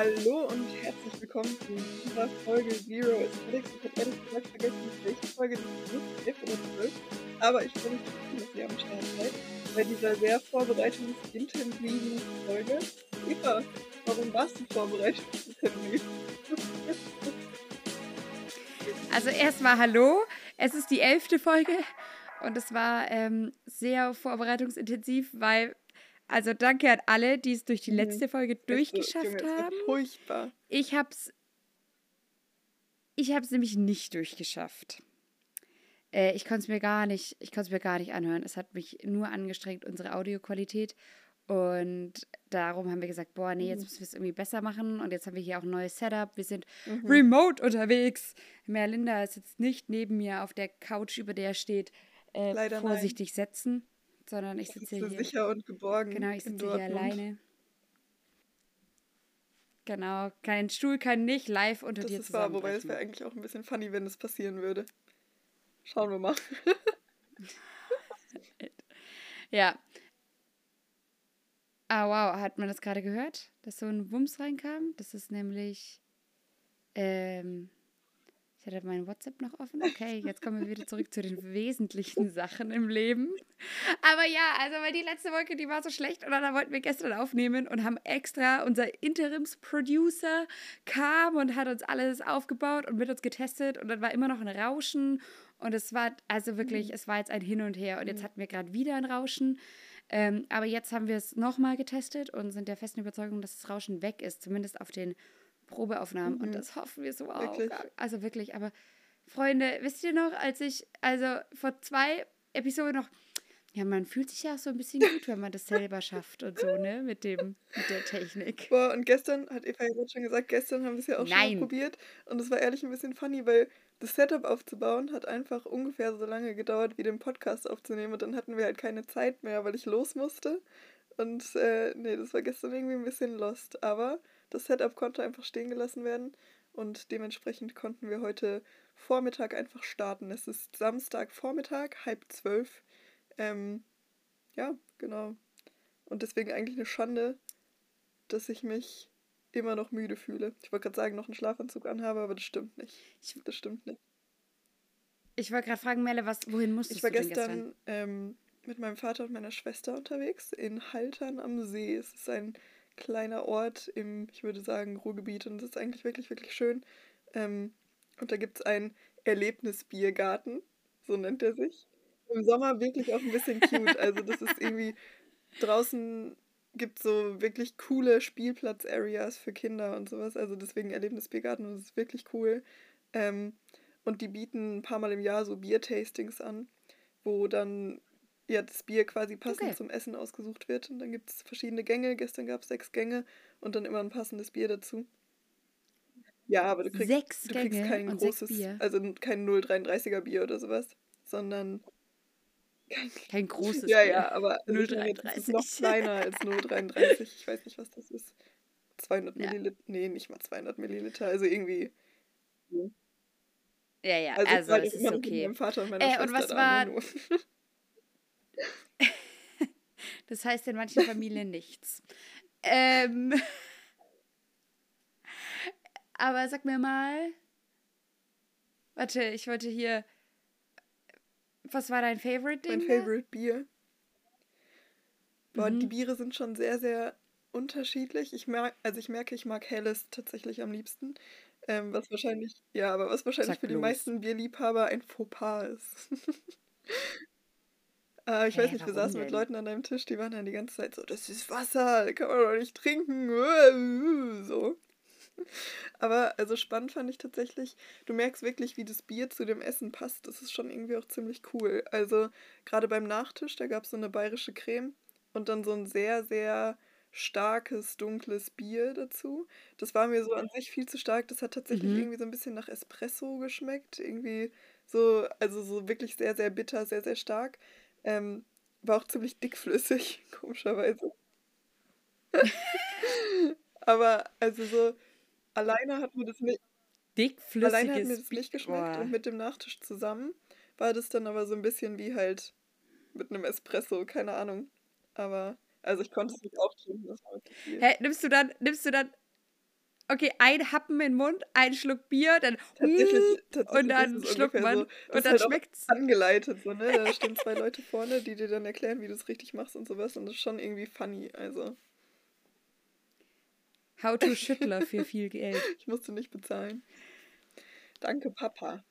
Hallo und herzlich willkommen zu dieser Folge Zero Aesthetics. Ich habe ehrlich gesagt vergessen, welche Folge das ist, 11 oder 12. Aber ich freue mich trotzdem, dass ihr am Start seid bei dieser sehr vorbereitungsintensiven Folge. Eva, warum warst du vorbereitungsintensiv? Also erstmal Hallo, es ist die elfte Folge und es war ähm, sehr vorbereitungsintensiv, weil also danke an alle, die es durch die mhm. letzte Folge durchgeschafft Junge, haben. Furchtbar. Ich hab's. Ich hab's nämlich nicht durchgeschafft. Äh, ich konnte es mir gar nicht, ich konnte es mir gar nicht anhören. Es hat mich nur angestrengt, unsere Audioqualität. Und darum haben wir gesagt, boah, nee, jetzt mhm. müssen wir es irgendwie besser machen. Und jetzt haben wir hier auch ein neues Setup. Wir sind mhm. remote unterwegs. Merlinda ist jetzt nicht neben mir auf der Couch, über der steht, äh, vorsichtig nein. setzen sondern ich sitze hier. sicher und geborgen. Genau, ich sitze hier alleine. Genau, kein Stuhl, kein nicht, live unter das dir ist wahr, wobei es wäre eigentlich auch ein bisschen funny, wenn es passieren würde. Schauen wir mal. ja. Ah, wow, hat man das gerade gehört, dass so ein Wumms reinkam? Das ist nämlich ähm, ich hatte mein WhatsApp noch offen. Okay, jetzt kommen wir wieder zurück zu den wesentlichen Sachen im Leben. Aber ja, also weil die letzte Wolke, die war so schlecht und dann wollten wir gestern aufnehmen und haben extra, unser Interimsproducer kam und hat uns alles aufgebaut und mit uns getestet und dann war immer noch ein Rauschen und es war also wirklich, mhm. es war jetzt ein Hin und Her und jetzt mhm. hatten wir gerade wieder ein Rauschen. Ähm, aber jetzt haben wir es nochmal getestet und sind der festen Überzeugung, dass das Rauschen weg ist, zumindest auf den Probeaufnahmen mhm. und das hoffen wir so wirklich? auch. Also wirklich, aber Freunde, wisst ihr noch, als ich, also vor zwei Episoden noch, ja, man fühlt sich ja auch so ein bisschen gut, wenn man das selber schafft und so, ne, mit dem, mit der Technik. Boah, und gestern, hat Eva ja schon gesagt, gestern haben wir es ja auch Nein. schon probiert und es war ehrlich ein bisschen funny, weil das Setup aufzubauen hat einfach ungefähr so lange gedauert, wie den Podcast aufzunehmen und dann hatten wir halt keine Zeit mehr, weil ich los musste und äh, nee, das war gestern irgendwie ein bisschen lost, aber das Setup konnte einfach stehen gelassen werden und dementsprechend konnten wir heute Vormittag einfach starten. Es ist Samstag Vormittag, halb zwölf. Ähm, ja, genau. Und deswegen eigentlich eine Schande, dass ich mich immer noch müde fühle. Ich wollte gerade sagen, noch einen Schlafanzug anhabe, aber das stimmt nicht. Das stimmt nicht. Ich wollte gerade fragen, Melle, was, wohin musstest ich war du gestern, gestern? Ähm, mit meinem Vater und meiner Schwester unterwegs in Haltern am See. Es ist ein kleiner Ort im, ich würde sagen, Ruhrgebiet und das ist eigentlich wirklich, wirklich schön. Ähm, und da gibt es einen Erlebnisbiergarten, so nennt er sich. Im Sommer wirklich auch ein bisschen cute. Also das ist irgendwie draußen gibt so wirklich coole Spielplatz-Areas für Kinder und sowas. Also deswegen Erlebnisbiergarten und das ist wirklich cool. Ähm, und die bieten ein paar Mal im Jahr so Biertastings an, wo dann ja, das Bier quasi passend okay. zum Essen ausgesucht wird. Und dann gibt es verschiedene Gänge. Gestern gab es sechs Gänge und dann immer ein passendes Bier dazu. Ja, aber du kriegst, sechs du kriegst kein großes, also kein 0,33er Bier oder sowas, sondern kein, kein großes Ja, Bier. ja, aber 0,33 ist noch kleiner als 0,33. Ich weiß nicht, was das ist. 200 ja. Milliliter, nee, nicht mal 200 Milliliter, also irgendwie. Ja, ja, also, also es ist okay. Mit Vater und meiner äh, und was war, das heißt in manchen Familien nichts. Ähm, aber sag mir mal. Warte, ich wollte hier. Was war dein Favorite Ding? Mein Favorite Bier. Boah, mhm. die Biere sind schon sehr, sehr unterschiedlich. Ich merke, also ich merke, ich mag Helles tatsächlich am liebsten. Ähm, was wahrscheinlich, ja, aber was wahrscheinlich Sag für los. die meisten Bierliebhaber ein Fauxpas ist. Äh, ich Hä, weiß nicht, wir saßen denn? mit Leuten an einem Tisch, die waren dann die ganze Zeit so, das ist Wasser, kann man doch nicht trinken. So. Aber also spannend fand ich tatsächlich, du merkst wirklich, wie das Bier zu dem Essen passt. Das ist schon irgendwie auch ziemlich cool. Also gerade beim Nachtisch, da gab es so eine bayerische Creme und dann so ein sehr, sehr starkes, dunkles Bier dazu. Das war mir so an sich viel zu stark. Das hat tatsächlich mhm. irgendwie so ein bisschen nach Espresso geschmeckt. Irgendwie so, also so wirklich sehr, sehr bitter, sehr, sehr stark. Ähm, war auch ziemlich dickflüssig, komischerweise. Aber also so alleine hat mir das nicht. Dickflüssiges Alleine hat mir das nicht geschmeckt Boah. und mit dem Nachtisch zusammen war das dann aber so ein bisschen wie halt mit einem Espresso, keine Ahnung. Aber also ich konnte es nicht auch trinken, das war viel. Hä, nimmst du dann, nimmst du dann, okay, ein Happen in den Mund, ein Schluck Bier, dann Tatsächlich, und tatsächlich dann ist es schluckt man so. und dann halt schmeckt's. angeleitet, so, ne? Da stehen zwei Leute vorne, die dir dann erklären, wie du es richtig machst und sowas. Und das ist schon irgendwie funny. Also, How to Schüttler für viel Geld. ich musste nicht bezahlen. Danke, Papa.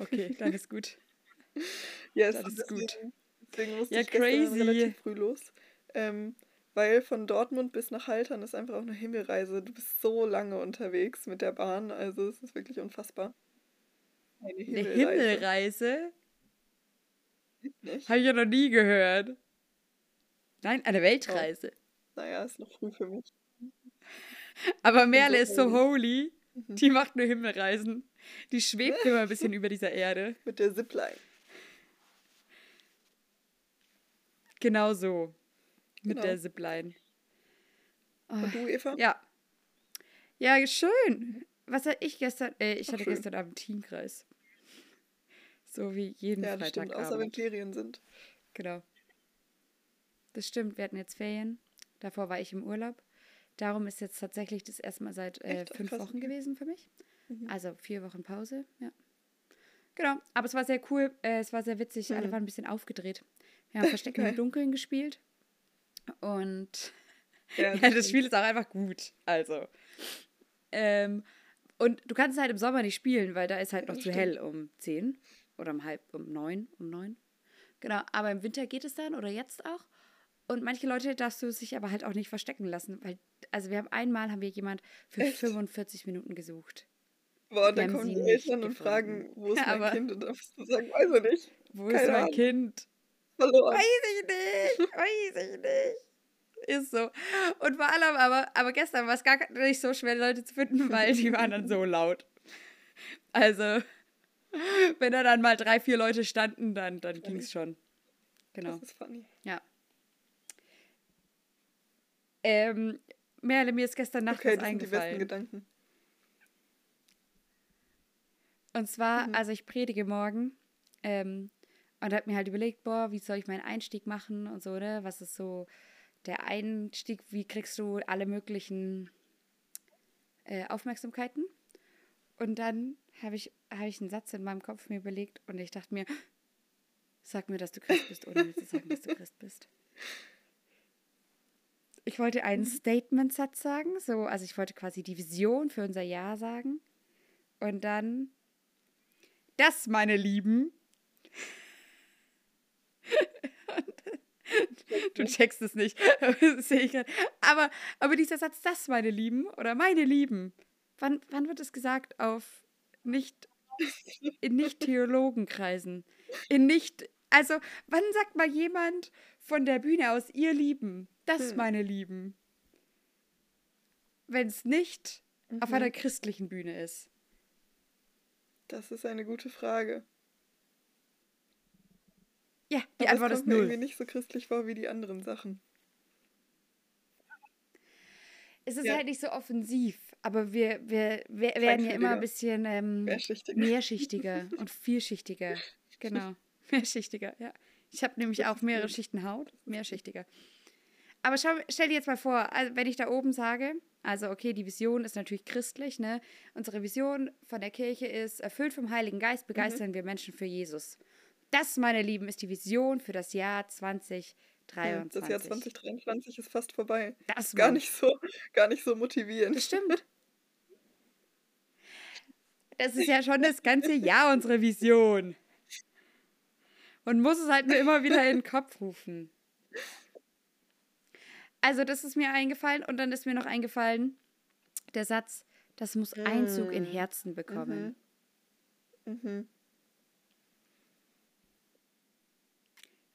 Okay, dann ist gut. Yes, Das ist deswegen, gut. deswegen musste Ja, ich gestern crazy. relativ früh los. Ähm, weil von Dortmund bis nach Haltern ist einfach auch eine Himmelreise. Du bist so lange unterwegs mit der Bahn, also es ist wirklich unfassbar. Eine Eine Himmelreise. Himmelreise? Habe ich ja noch nie gehört. Nein, eine Weltreise. Naja, ist noch früh für mich. Aber Merle ist so holy. Mhm. Die macht nur Himmelreisen. Die schwebt immer ein bisschen über dieser Erde. Mit der Zipline. Genau so. Mit Genau. der Zipline. Oh, Und du, Eva? ja. Ja, schön. Was hatte ich gestern? Äh, ich Ach, hatte schön. gestern Abend Teamkreis. So wie jeden Ja, das stimmt. Außer wenn. Ferien sind. Genau. Das stimmt, wir hatten jetzt Ferien. Davor war ich im Urlaub. Darum ist jetzt tatsächlich das erste Mal seit äh, fünf Wochen gewesen für mich. Mhm. Also vier Wochen Pause, ja. Genau, aber es war sehr cool, äh, es war sehr witzig, alle Mhm. waren ein bisschen aufgedreht. Wir haben Verstecken im. Dunkeln gespielt und Ja, ja, das Spiel ist auch einfach gut. Also. Ähm, und du kannst es halt im Sommer nicht spielen, weil da ist halt noch zu hell um 10 oder um halb, um 9, um 9. Genau, aber im Winter geht es dann oder jetzt auch. Und manche Leute darfst du sich aber halt auch nicht verstecken lassen, weil, also wir haben einmal, haben wir jemand für Echt? 45 Minuten gesucht. Boah, und Wir dann haben kommen die Eltern und fragen, wo ist mein Kind? Und dann musst du sagen, weiß ich nicht. Wo ist Keine mein Ahnung. Kind? Verloren. Weiß ich nicht, weiß ich nicht. Ist so. Und vor allem aber, aber gestern war es gar nicht so schwer, Leute zu finden, weil die waren dann so laut. Also, wenn da dann mal drei, vier Leute standen, dann, dann ging es schon. Genau. Das ist funny. Ja. Ähm, Merle, mir ist gestern Nacht Okay, was sind die eingefallen. Gedanken. Und zwar, Mhm. also ich predige morgen ähm, und habe mir halt überlegt, boah, wie soll ich meinen Einstieg machen und so, ne? Was ist so der Einstieg, wie kriegst du alle möglichen äh, Aufmerksamkeiten? Und dann habe ich, hab ich einen Satz in meinem Kopf mir überlegt und ich dachte mir, sag mir, dass du Christ bist, ohne mir zu sagen, dass du Christ bist. Ich wollte Mhm. einen Statement-Satz sagen, so, also ich wollte quasi die Vision für unser Jahr sagen. Und dann, das, meine Lieben. Du checkst es nicht. Aber, aber dieser Satz, das, meine Lieben, oder meine Lieben, wann, wann wird es gesagt auf nicht, in Nicht-Theologenkreisen? In nicht, also, wann sagt mal jemand von der Bühne aus, ihr Lieben, das, Hm. meine Lieben? Wenn es nicht auf Mhm. einer christlichen Bühne ist. Das ist eine gute Frage. Ja, die Aber Antwort ist mir null. irgendwie nicht so christlich vor wie die anderen Sachen. Es ist Ja. halt nicht so offensiv, aber wir, wir, wir werden ja immer ein bisschen ähm, Mehrschichtig. mehrschichtiger und vielschichtiger. Genau, mehrschichtiger, ja. Ich habe nämlich auch mehrere. Schichten Haut, mehrschichtiger. Aber schau, stell dir jetzt mal vor, also wenn ich da oben sage, also okay, die Vision ist natürlich christlich, ne? Unsere Vision von der Kirche ist, erfüllt vom Heiligen Geist begeistern wir Menschen für Jesus. Das, meine Lieben, ist die Vision für das Jahr 2023. Hm, Das Jahr 2023 ist fast vorbei. Das, Gar nicht so, gar nicht so motivierend. Das stimmt. Das ist ja schon das ganze Jahr unsere Vision. Und muss es halt nur immer wieder in den Kopf rufen. Also, das ist mir eingefallen und dann ist mir noch eingefallen der Satz, das muss Einzug in Mm. Herzen bekommen. Mhm.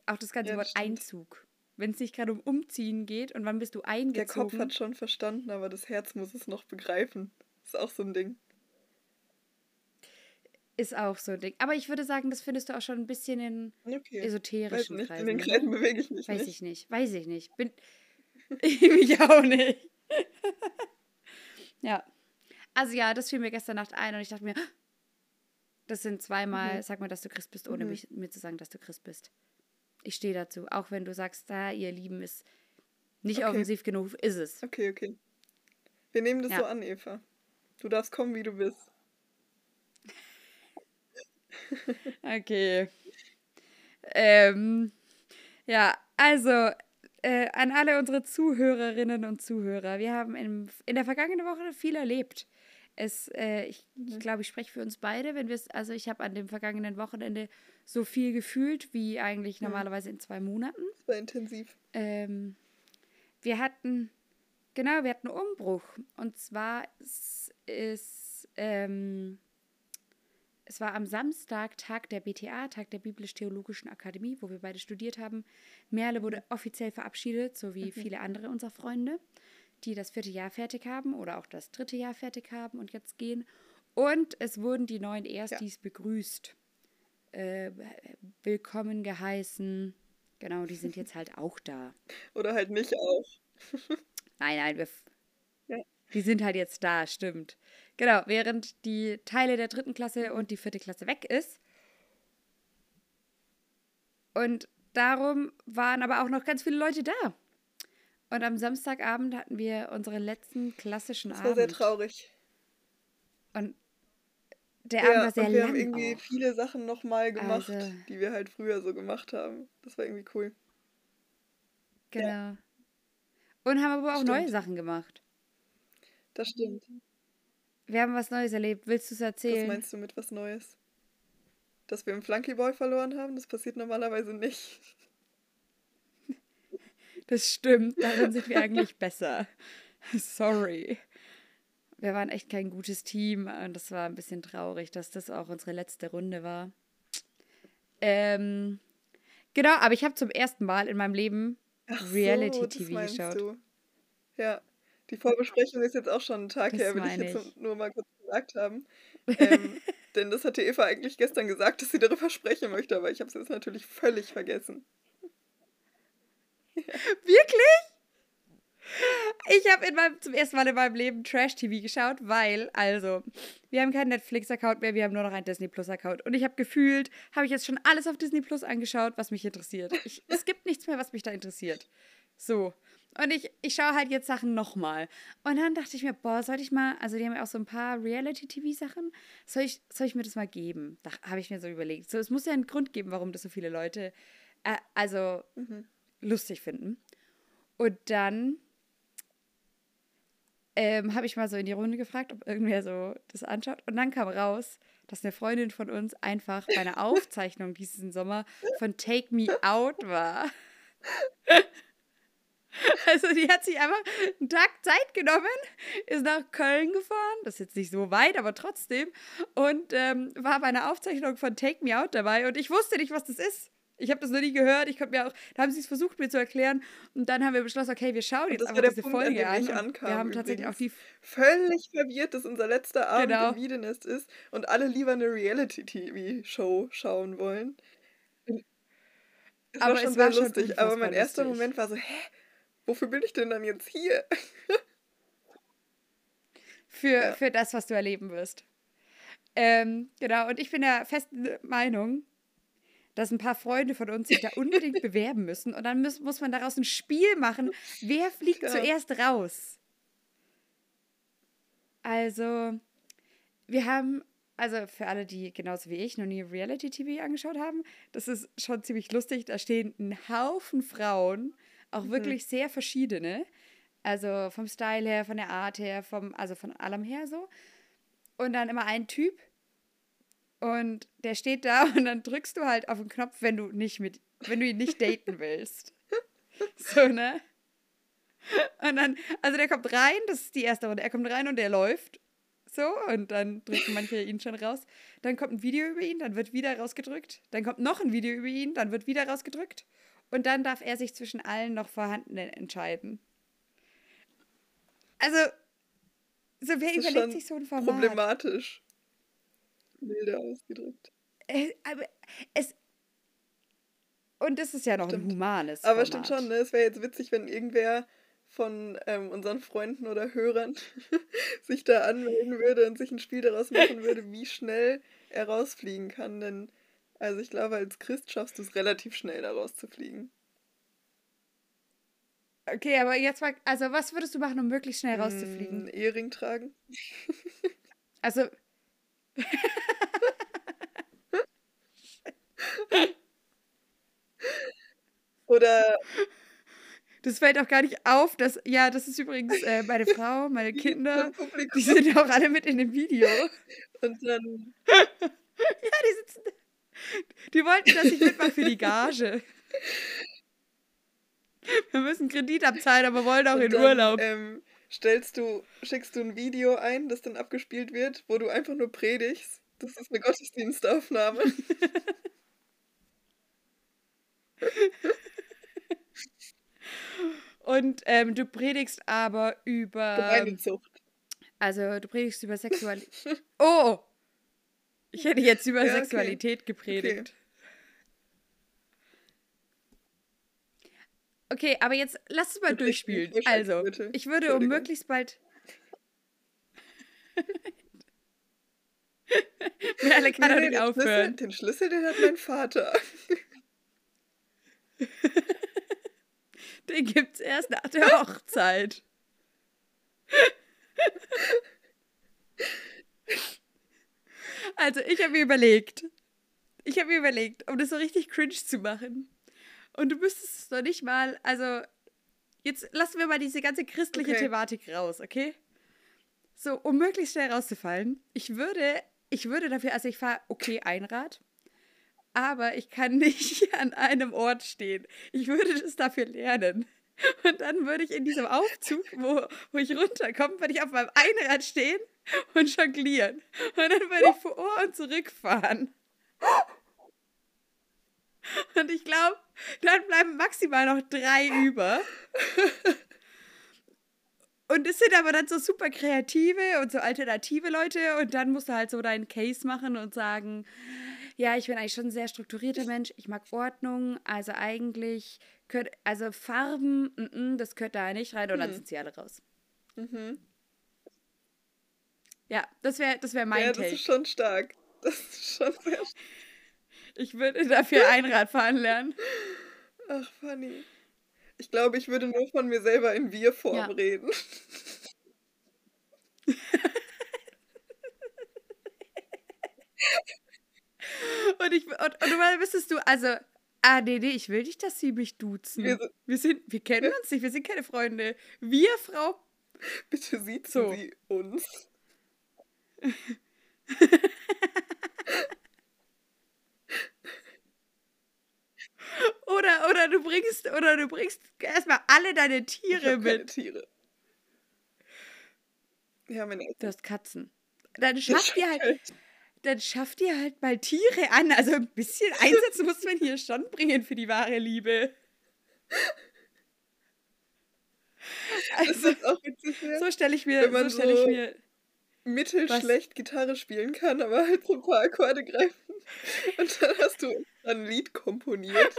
Auch das ganze Ja, Wort stimmt. Einzug. Wenn es nicht gerade um Umziehen geht und wann bist du Der eingezogen? Kopf hat schon verstanden, aber das Herz muss es noch begreifen. Ist auch so ein Ding. ist auch so ein Ding. Aber ich würde sagen, das findest du auch schon ein bisschen in Okay. Weiß esoterischen nicht, Kreisen. in den oder? Kreisen bewege ich mich Weiß nicht. ich nicht. Weiß ich nicht. Bin ich mich auch nicht. ja. Also ja, das fiel mir gestern Nacht ein und ich dachte mir, das sind zweimal, Mhm. sag mal, dass du Christ bist, ohne Mhm. mich, mir zu sagen, dass du Christ bist. Ich stehe dazu. Auch wenn du sagst, da, ihr Lieben ist nicht Okay. offensiv genug, ist es. Okay, okay. Wir nehmen das Ja. so an, Eva. Du darfst kommen, wie du bist. Okay. Ähm, ja, also äh, an alle unsere Zuhörerinnen und Zuhörer. Wir haben im, in der vergangenen Woche viel erlebt. Es, äh, ich ich glaube, ich spreche für uns beide, wenn wir es, also ich habe an dem vergangenen Wochenende so viel gefühlt wie eigentlich normalerweise in zwei Monaten. Das war intensiv. Ähm, wir hatten, genau, wir hatten Umbruch. Und zwar ist, ist ähm, es war am Samstag Tag der BTA, Tag der Biblisch-Theologischen Akademie, wo wir beide studiert haben. Merle wurde offiziell verabschiedet, so wie viele andere unserer Freunde, die das vierte Jahr fertig haben oder auch das dritte Jahr fertig haben und jetzt gehen. Und es wurden die neuen Erstis begrüßt, äh, willkommen geheißen. Genau, die sind jetzt halt auch da. Oder halt nicht auch. Nein, nein, wir. Ja. Die sind halt jetzt da, stimmt. Genau, während die Teile der dritten Klasse und die vierte Klasse weg ist. Und darum waren aber auch noch ganz viele Leute da. Und am Samstagabend hatten wir unseren letzten klassischen Das Abend. war sehr traurig. Und der Abend Ja, war sehr und wir lang haben irgendwie auch. viele Sachen nochmal gemacht, Also- die wir halt früher so gemacht haben. Das war irgendwie cool. Genau. Und haben aber auch neue Stimmt. Sachen gemacht. Das stimmt. Wir haben was Neues erlebt. Willst du es Was erzählen? meinst du mit was Neues? Dass wir im Flunkyball verloren haben? Das passiert normalerweise nicht. Das stimmt, darin sind wir eigentlich besser. Sorry. Wir waren echt kein gutes Team und das war ein bisschen traurig, dass das auch unsere letzte Runde war. Ähm, genau, aber ich habe zum ersten Mal in meinem Leben Ach so, das Reality-TV meinst geschaut. du. Ja, die Vorbesprechung ist jetzt auch schon einen Tag Das her, will ich jetzt ich. nur mal kurz gesagt haben. Ähm, denn das hatte Eva eigentlich gestern gesagt, dass sie darüber sprechen möchte, aber ich habe es jetzt natürlich völlig vergessen. Wirklich? Ich habe zum ersten Mal in meinem Leben Trash-TV geschaut, weil, also, wir haben keinen Netflix-Account mehr, wir haben nur noch einen Disney Plus-Account. Und ich habe gefühlt, habe ich jetzt schon alles auf Disney Plus angeschaut, was mich interessiert. Ich, es gibt nichts mehr, was mich da interessiert. So. Und ich, ich schaue halt jetzt Sachen nochmal. Und dann dachte ich mir, boah, sollte ich mal, also die haben ja auch so ein paar Reality-TV-Sachen, soll ich, soll ich mir das mal geben? Da habe ich mir so überlegt. So, es muss ja einen Grund geben, warum das so viele Leute, äh, also, lustig finden. Und dann ähm, habe ich mal so in die Runde gefragt, ob irgendwer so das anschaut. Und dann kam raus, dass eine Freundin von uns einfach bei einer Aufzeichnung diesen Sommer von Take Me Out war. Also die hat sich einfach einen Tag Zeit genommen, ist nach Köln gefahren, das ist jetzt nicht so weit, aber trotzdem, und ähm, war bei einer Aufzeichnung von Take Me Out dabei und ich wusste nicht, was das ist. Ich habe das noch nie gehört, ich konnte mir auch, da haben sie es versucht mir zu erklären und dann haben wir beschlossen, okay, wir schauen jetzt einfach diese Punkt, an Folge an. und ankam wir haben tatsächlich auch die, Völlig verwirrt, dass unser letzter Abend Genau. im Wiedenest ist und alle lieber eine Reality-TV-Show schauen wollen. Es Aber war schon es war sehr schon lustig, aber mein erster lustig. Moment war so, hä? Wofür bin ich denn dann jetzt hier? für, Ja. für das, was du erleben wirst. Ähm, genau, und ich bin der festen Meinung, dass ein paar Freunde von uns sich da unbedingt bewerben müssen und dann muss, muss man daraus ein Spiel machen, wer fliegt Ja. zuerst raus. Also, wir haben, also für alle, die genauso wie ich noch nie Reality-TV angeschaut haben, das ist schon ziemlich lustig. Da stehen ein Haufen Frauen, auch wirklich sehr verschiedene. Also vom Style her, von der Art her, vom, also von allem her so. Und dann immer ein Typ. Und der steht da und dann drückst du halt auf den Knopf, wenn du nicht mit, wenn du ihn nicht daten willst. So, ne? Und dann, also der kommt rein, das ist die erste Runde. Er kommt rein und er läuft. So, und dann drücken manche ihn schon raus. Dann kommt ein Video über ihn, dann wird wieder rausgedrückt. Dann kommt noch ein Video über ihn, dann wird wieder rausgedrückt. Und dann darf er sich zwischen allen noch vorhandenen entscheiden. Also, so wer überlegt sich so ein Format? Problematisch. Milder ausgedrückt. Äh, aber es. Und das ist ja noch Stimmt. ein humanes. Aber Format. stimmt schon, ne? Es wäre jetzt witzig, wenn irgendwer von ähm, unseren Freunden oder Hörern sich da anmelden würde und sich ein Spiel daraus machen würde, wie schnell er rausfliegen kann. Denn, also ich glaube, als Christ schaffst du es relativ schnell, da rauszufliegen. Okay, aber jetzt mal, also was würdest du machen, um möglichst schnell rauszufliegen? Einen Ehering tragen. Also. Oder Das fällt auch gar nicht auf, dass, ja, das ist übrigens äh, meine Frau, meine Kinder, die sind auch alle mit in dem Video. Und dann Ja, die sitzen. Die wollten, dass ich mitmache für die Gage. Wir müssen Kredit abzahlen, aber wollen auch und in dann, Urlaub. Ähm, stellst du, schickst du ein Video ein, das dann abgespielt wird, wo du einfach nur predigst. Das ist eine Gottesdienstaufnahme. Und ähm, du predigst aber über. Gemeindezucht. Also, du predigst über Sexualität. Oh! Ich hätte jetzt über Ja, okay. Sexualität gepredigt. Okay. Aber jetzt lass es mal durchspielen. Also, bitte. ich würde um möglichst bald. Merle kann doch nicht den, Schlüssel, aufhören. den Schlüssel, den hat mein Vater. Den gibt's erst nach der Hochzeit. Also, ich habe mir überlegt. Ich habe mir überlegt, um das so richtig cringe zu machen. Und du müsstest es noch nicht mal, also, jetzt lassen wir mal diese ganze christliche Okay. Thematik raus, okay? So, um möglichst schnell rauszufallen. Ich würde, ich würde dafür, also ich fahre okay Einrad, aber ich kann nicht an einem Ort stehen. Ich würde das dafür lernen. Und dann würde ich in diesem Aufzug, wo, wo ich runterkomme, würde ich auf meinem Einrad stehen und jonglieren. Und dann würde ich vor und zurückfahren. Und ich glaube, dann bleiben maximal noch drei über. Und es sind aber dann so super kreative und so alternative Leute. Und dann musst du halt so deinen Case machen und sagen, ja, ich bin eigentlich schon ein sehr strukturierter Mensch. Ich mag Ordnung. Also eigentlich, könnt, also Farben, mm, mm, das gehört da nicht rein. Und dann Hm. sind sie alle raus. Mhm. Ja, das wäre das wär mein Ja, das Take. ist schon stark. Das ist schon sehr stark. Ich würde dafür Einrad fahren lernen. Ach, funny. Ich glaube, ich würde nur von mir selber in Wir-Form Ja. reden. Und, ich, und, und du wüsstest du, also, ah, nee, nee, ich will nicht, dass sie mich duzen. Wir Wir, sind- sind, wir kennen uns nicht, wir sind keine Freunde. Wir, Frau. Bitte sieht So. sie uns. Oder, oder du bringst, oder du bringst erstmal alle deine Ich Tiere keine mit. Tiere. Ja, meine Du hast Katzen. Dann Eltern. schafft ihr halt, dann schafft ihr halt mal Tiere an. Also ein bisschen Einsatz muss man hier schon bringen für die wahre Liebe. Das Also, ist auch witzig, ja. so stelle ich mir, Wenn man so stelle ich mir. mittelschlecht Gitarre spielen kann, aber halt so ein paar Akkorde greifen. Und dann hast du ein Lied komponiert.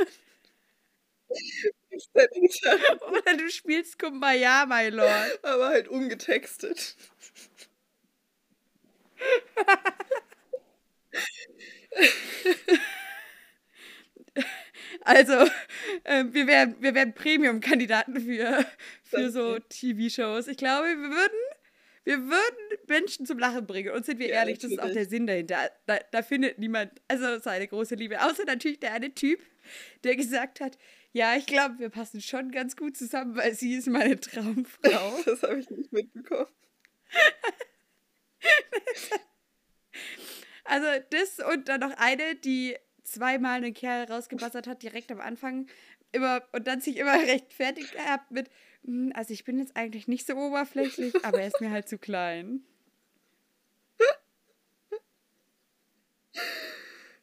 Oder du spielst Kumbaya, my Lord. aber halt umgetextet. Also, ähm, wir wären, wir wären Premium-Kandidaten für, für so TV-Shows. Ich glaube, wir würden, wir würden Menschen zum Lachen bringen. Und sind wir Ja, ehrlich, das ist auch der. Sinn dahinter. Da, da findet niemand, also seine große Liebe. Außer natürlich der eine Typ, der gesagt hat, ja, ich glaube, wir passen schon ganz gut zusammen, weil sie ist meine Traumfrau. Das habe ich nicht mitbekommen. Also das und dann noch eine, die zweimal einen Kerl rausgebassert hat, direkt am Anfang. Immer, und dann sich immer rechtfertigt gehabt mit, "Hm, also ich bin jetzt eigentlich nicht so oberflächlich, aber er ist mir halt zu klein.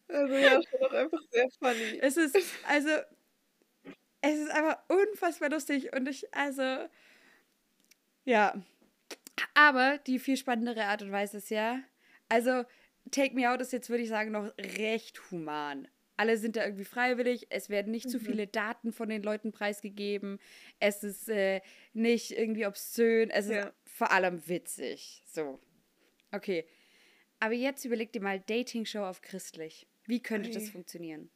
Also ja, schon auch einfach sehr funny. Es ist, also, es ist einfach unfassbar lustig und ich, also, ja. Aber die viel spannendere Art und Weise ist ja, also, Take Me Out ist jetzt, würde ich sagen, noch recht human. Alle sind da irgendwie freiwillig, es werden nicht zu Mhm. viele Daten von den Leuten preisgegeben, es ist äh, nicht irgendwie obszön, es ist Ja. vor allem witzig. So. Okay. Aber jetzt überleg dir mal Dating-Show auf christlich. Wie könnte das Ei. funktionieren?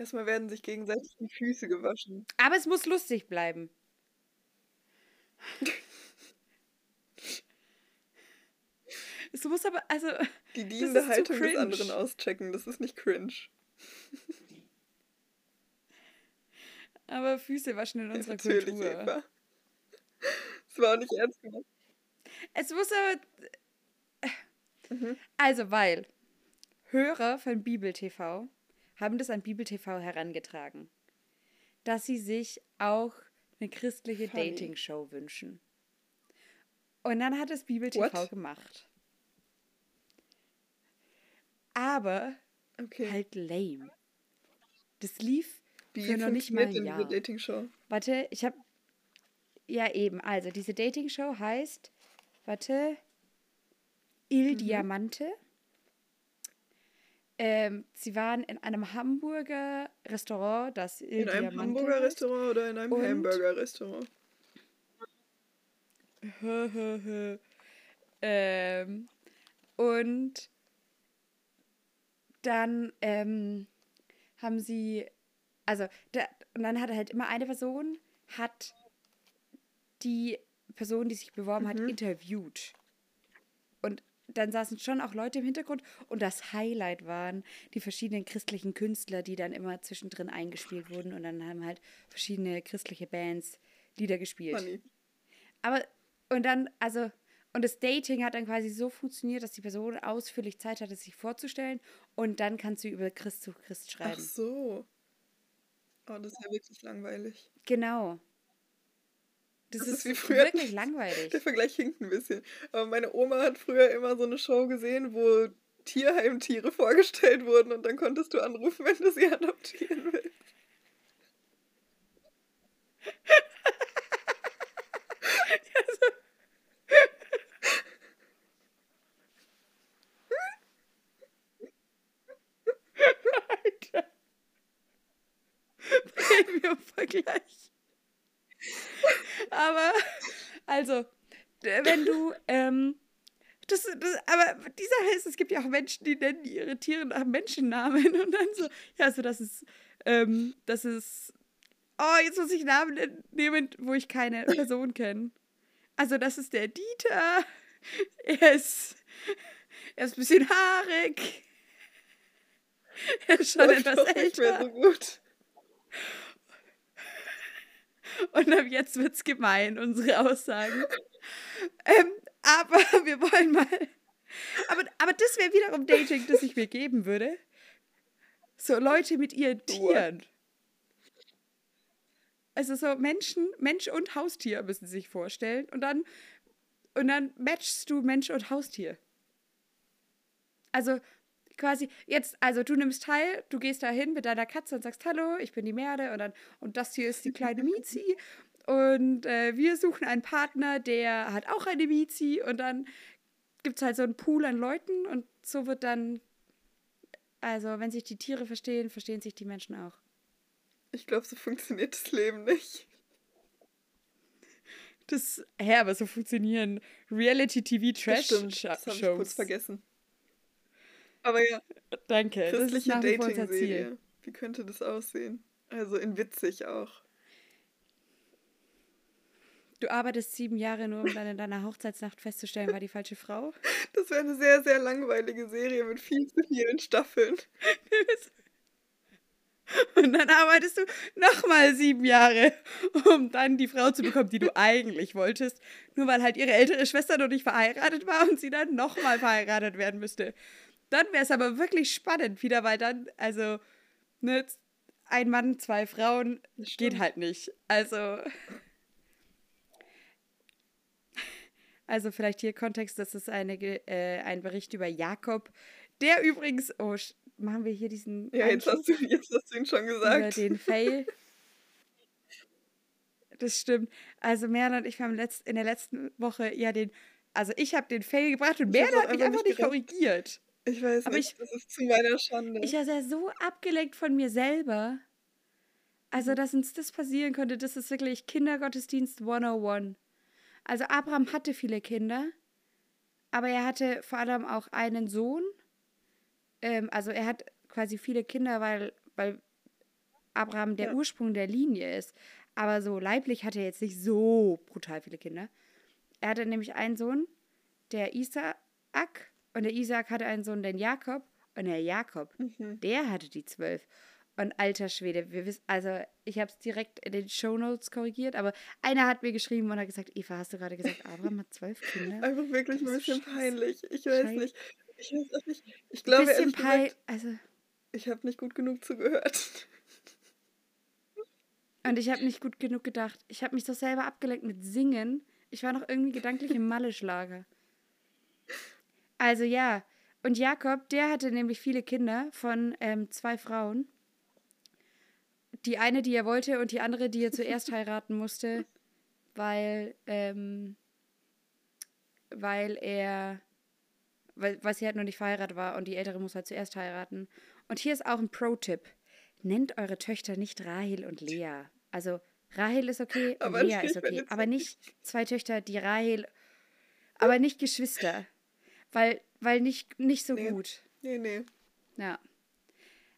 Erstmal werden sich gegenseitig die Füße gewaschen. Aber es muss lustig bleiben. es muss aber, also. Die dienende Haltung des anderen auschecken, das ist nicht cringe. aber Füße waschen in unserer Natürlich, Kultur. Eva. Das war auch nicht ernst gemeint. Es muss aber. Mhm. Also, weil Hörer von Bibel TV haben das an Bibel TV herangetragen, dass sie sich auch eine christliche Dating-Show wünschen. Und dann hat es Bibel TV What? gemacht. Aber okay. halt lame. Das lief Wie für noch nicht mal ein Jahr. Dating-Show? Warte, ich habe ja eben. Also diese Dating-Show heißt, warte, Il mhm. Diamante. Ähm, sie waren in einem Hamburger Restaurant, das Il In einem Diamante Hamburger Restaurant oder in einem Hamburger Restaurant? ähm, und dann ähm, haben sie, also, da, und dann hat halt immer eine Person, hat die Person, die sich beworben mhm. hat, interviewt. Dann saßen schon auch Leute im Hintergrund und das Highlight waren die verschiedenen christlichen Künstler, die dann immer zwischendrin eingespielt wurden und dann haben halt verschiedene christliche Bands Lieder gespielt. Funny. Aber und dann, also, und das Dating hat dann quasi so funktioniert, dass die Person ausführlich Zeit hatte, sich vorzustellen und dann kannst du über Christ zu Christ schreiben. Ach so. Oh, das ist ja wirklich langweilig. Genau. Das, das ist, wie früher. Wirklich langweilig. Der Vergleich hinkt ein bisschen. Aber meine Oma hat früher immer so eine Show gesehen, wo Tierheimtiere vorgestellt wurden und dann konntest du anrufen, wenn du sie adoptieren willst. Alter. Premium Vergleich. Aber, also, wenn du, ähm, das, das, aber die Sache ist, es gibt ja auch Menschen, die nennen ihre Tiere nach Menschennamen und dann so, ja, also das ist, ähm, das ist, oh, jetzt muss ich Namen nehmen, wo ich keine Person kenne. Also das ist der Dieter, er ist, er ist ein bisschen haarig, er ist schon Läuft etwas älter. Nicht mehr so gut. Und ab jetzt wird's gemein, unsere Aussagen. ähm, aber wir wollen mal. Aber, aber das wäre wiederum Dating, das ich mir geben würde. So Leute mit ihren Tieren. Also so Menschen, Mensch und Haustier müssen sich vorstellen. Und dann, und dann matchst du Mensch und Haustier. Also quasi jetzt, also du nimmst teil, du gehst da hin mit deiner Katze und sagst, hallo, ich bin die Merde und dann, und das hier ist die kleine Mizi und äh, wir suchen einen Partner, der hat auch eine Mizi und dann gibt es halt so einen Pool an Leuten und so wird dann, also wenn sich die Tiere verstehen, verstehen sich die Menschen auch. Ich glaube, so funktioniert das Leben nicht. Das, hä, aber so funktionieren Reality-TV-Trash-Shows. Das, das habe ich kurz vergessen. Aber ja. Danke. Christliche Dating-Serie. Wie könnte das aussehen? Also in witzig auch. Du arbeitest sieben Jahre nur, um dann in deiner Hochzeitsnacht festzustellen, war die falsche Frau? Das wäre eine sehr, sehr langweilige Serie mit viel zu vielen Staffeln. Und dann arbeitest du nochmal sieben Jahre, um dann die Frau zu bekommen, die du eigentlich wolltest. Nur weil halt ihre ältere Schwester noch nicht verheiratet war und sie dann nochmal verheiratet werden müsste. Dann wäre es aber wirklich spannend wieder, weil dann, also, ne, ein Mann, zwei Frauen, geht halt nicht. Also. Also vielleicht hier Kontext, das ist eine, äh, ein Bericht über Jakob, der übrigens, oh, machen wir hier diesen. Ja, jetzt hast, du, jetzt hast du ihn schon gesagt. Über den Fail. Das stimmt. Also Merle und ich haben letzt, in der letzten Woche ja den, also ich habe den Fail gebracht und Merle hat mich einfach nicht korrigiert. Ich weiß Aber nicht, ich, das ist zu meiner Schande. Ich war ja so abgelenkt von mir selber. Also, dass uns das passieren konnte, das ist wirklich Kindergottesdienst 101. Also, Abraham hatte viele Kinder, aber er hatte vor allem auch einen Sohn. Ähm, also, er hat quasi viele Kinder, weil, weil Abraham der Ja. Ursprung der Linie ist. Aber so leiblich hat er jetzt nicht so brutal viele Kinder. Er hatte nämlich einen Sohn, der Isaak, und der Isaak hatte einen Sohn, den Jakob, und der Jakob, Mhm. der hatte die zwölf. Und alter Schwede, wir wissen, also ich habe es direkt in den Shownotes korrigiert, aber einer hat mir geschrieben und hat gesagt, Eva, hast du gerade gesagt, Abraham hat zwölf Kinder? Einfach wirklich ein bisschen scheiße. peinlich. Ich weiß Scheiße. nicht. Ich weiß auch nicht. Ich glaube, Bisschen gesagt, also ich habe nicht gut genug zugehört. Und ich habe nicht gut genug gedacht. Ich habe mich so selber abgelenkt mit Singen. Ich war noch irgendwie gedanklich im Malle-Schlager. Also ja, und Jakob, der hatte nämlich viele Kinder von ähm, zwei Frauen. Die eine, die er wollte, und die andere, die er zuerst heiraten musste, weil, ähm, weil er, weil, weil sie halt noch nicht verheiratet war und die ältere muss halt zuerst heiraten. Und hier ist auch ein Pro-Tipp. Nennt eure Töchter nicht Rahel und Lea. Also Rahel ist okay Lea ist okay. Aber nicht zwei Töchter, die Rahel, aber nicht Geschwister. Weil, weil nicht, nicht so Nee. gut. Nee, nee. Ja.